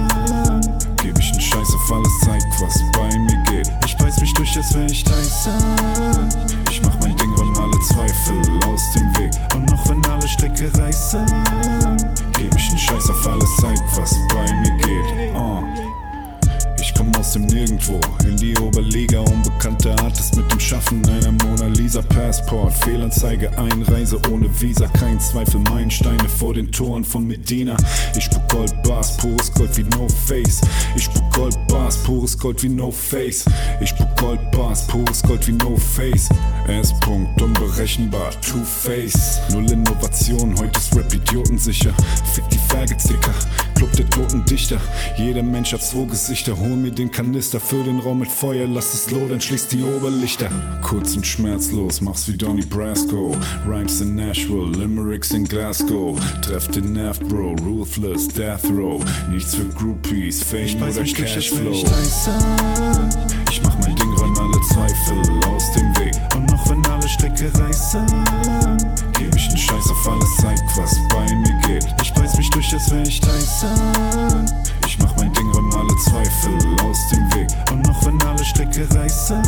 geb ich einen Scheiß auf alles, zeig, was bei mir geht. Ich beiß mich durch, als wär ich Tyson. Ich mach mein Ding, räum alle Zweifel aus dem Weg. Und noch wenn alle Stricke reißen, geb ich einen Scheiß auf alles, zeig, was bei mir geht. Uh. Komm aus dem Nirgendwo in die Oberliga. Unbekannte Artist mit dem Schaffen einer Mona Lisa Passport. Fehlanzeige, Einreise ohne Visa, kein Zweifel, Meilensteine vor den Toren von Medina. Ich spuck Goldbars, pures Gold wie No Face. Ich spuck Goldbars, pures Gold wie No Face. Ich spuck Goldbars, pures Gold wie No Face. S-Punkt, unberechenbar, Two-Face. Null Innovation, heute ist Rap idiotensicher. Fick die Faggotsicker, Club der toten Dichter. Jeder Mensch hat zwei Gesichter. Hol mir den Kanister, füll den Raum mit Feuer, lass es lodern, schließ die Oberlichter. Kurz und schmerzlos, mach's wie Donny Brasco. Rhymes in Nashville, Limericks in Glasgow. Treff den Nerv, Bro, Ruthless, Death Row. Nichts für Groupies, Fame oder Cashflow. Ich mach mein Ding, räum alle Zweifel aus dem Weg. Und noch wenn alle Stricke reißen, geb ich einen Scheiß auf alles, zeig, was bei mir geht. Ich beiß mich durch, als wär ich Tyson. Ich mach mein Ding, räum alle Zweifel aus dem Weg. Und noch wenn alle Stricke reißen,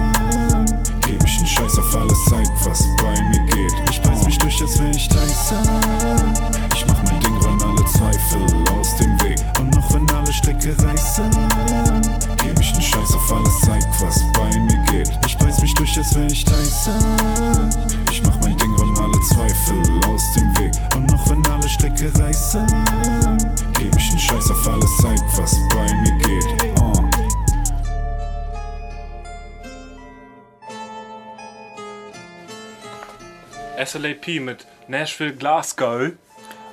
geb ich einen Scheiß auf alles, zeig, was bei mir geht. Ich beiß mich durch, als wär ich Tyson. Ich mach mein Ding, räum alle Zweifel aus dem Weg. Und noch wenn alle Stricke reißen, geb ich einen Scheiß auf alles, zeig, was bei mir geht. Ich beiß mich durch, als wär ich Tyson. Ich mach mein Ding, räum Zweifel aus dem Weg. Und noch wenn alle Stricke reißen, geb ich einen Scheiß auf alles, zeig, was bei mir geht. Uh. SLAP mit Nashville Glasgow.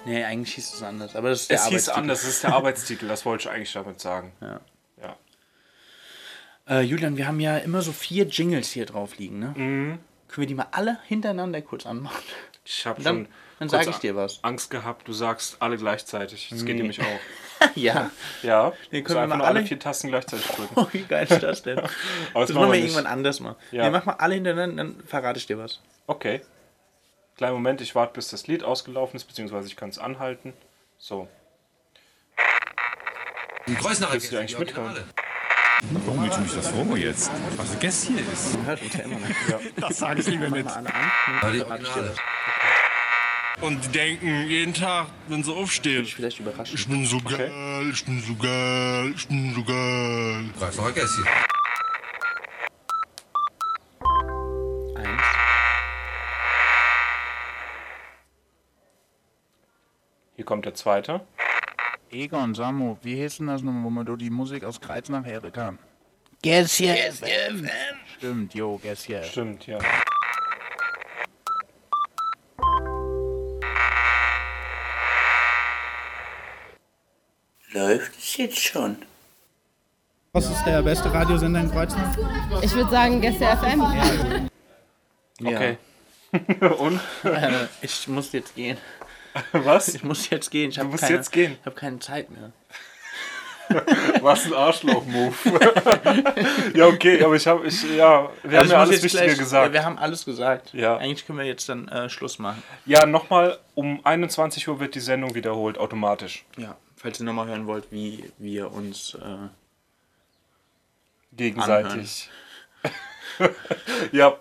Nee, eigentlich hieß es anders. Aber das ist der Es hieß Arbeitstitel. anders, das ist der Arbeitstitel, das wollte ich eigentlich damit sagen. Ja. Ja. Äh, Julian, wir haben ja immer so vier Jingles hier drauf liegen, ne? Mhm. Können wir die mal alle hintereinander kurz anmachen? Ich habe schon dann kurz sag ich dir was. Angst gehabt, du sagst alle gleichzeitig. Das geht Nee. nämlich auch. ja. Ja, Nee, können wir einfach mal alle alle- vier Tasten gleichzeitig drücken. Oh, wie geil ist das denn? Das machen machen wir wir irgendwann nicht. anders mal. Ja. Nee, mach mal alle hintereinander, dann verrate ich dir was. Okay. Kleinen Moment, ich warte, bis das Lied ausgelaufen ist, beziehungsweise ich kann es anhalten. So. Kreuznacher Willst du eigentlich mithören? Warum willst du mich das vor jetzt? Was ein Gast hier ist. Das sage ich lieber nicht. Und die denken jeden Tag, wenn sie aufstehen, Ich vielleicht überraschen. ich bin so geil, ich bin so geil, ich bin so geil. Kreuznacher Gässchen. Eins. Hier kommt der zweite. Egon, Samu, wie hieß denn das nochmal, wo man do die Musik aus Kreuznach hören kann? Gässchen. Stimmt, jo, Gässchen. Stimmt, ja. Läuft es jetzt schon? Was ist der beste Radiosender in Kreuznach? Ich würde sagen Gäste FM. Okay. Und? Äh, ich muss jetzt gehen. Was? Ich muss jetzt gehen. Ich Du musst keine, jetzt gehen? Ich habe keine Zeit mehr. Was ein Arschloch-Move. ja, okay, aber ich habe, ich, ja, wir Also haben ja alles Wichtige gleich- gesagt. Wir haben alles gesagt. Ja. Eigentlich können wir jetzt dann äh, Schluss machen. Ja, nochmal, um 21 Uhr wird die Sendung wiederholt, automatisch. Ja, falls ihr nochmal hören wollt, wie wir uns äh, Gegenseitig. ja,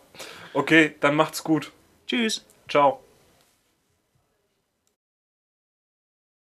okay, dann macht's gut. Tschüss. Ciao.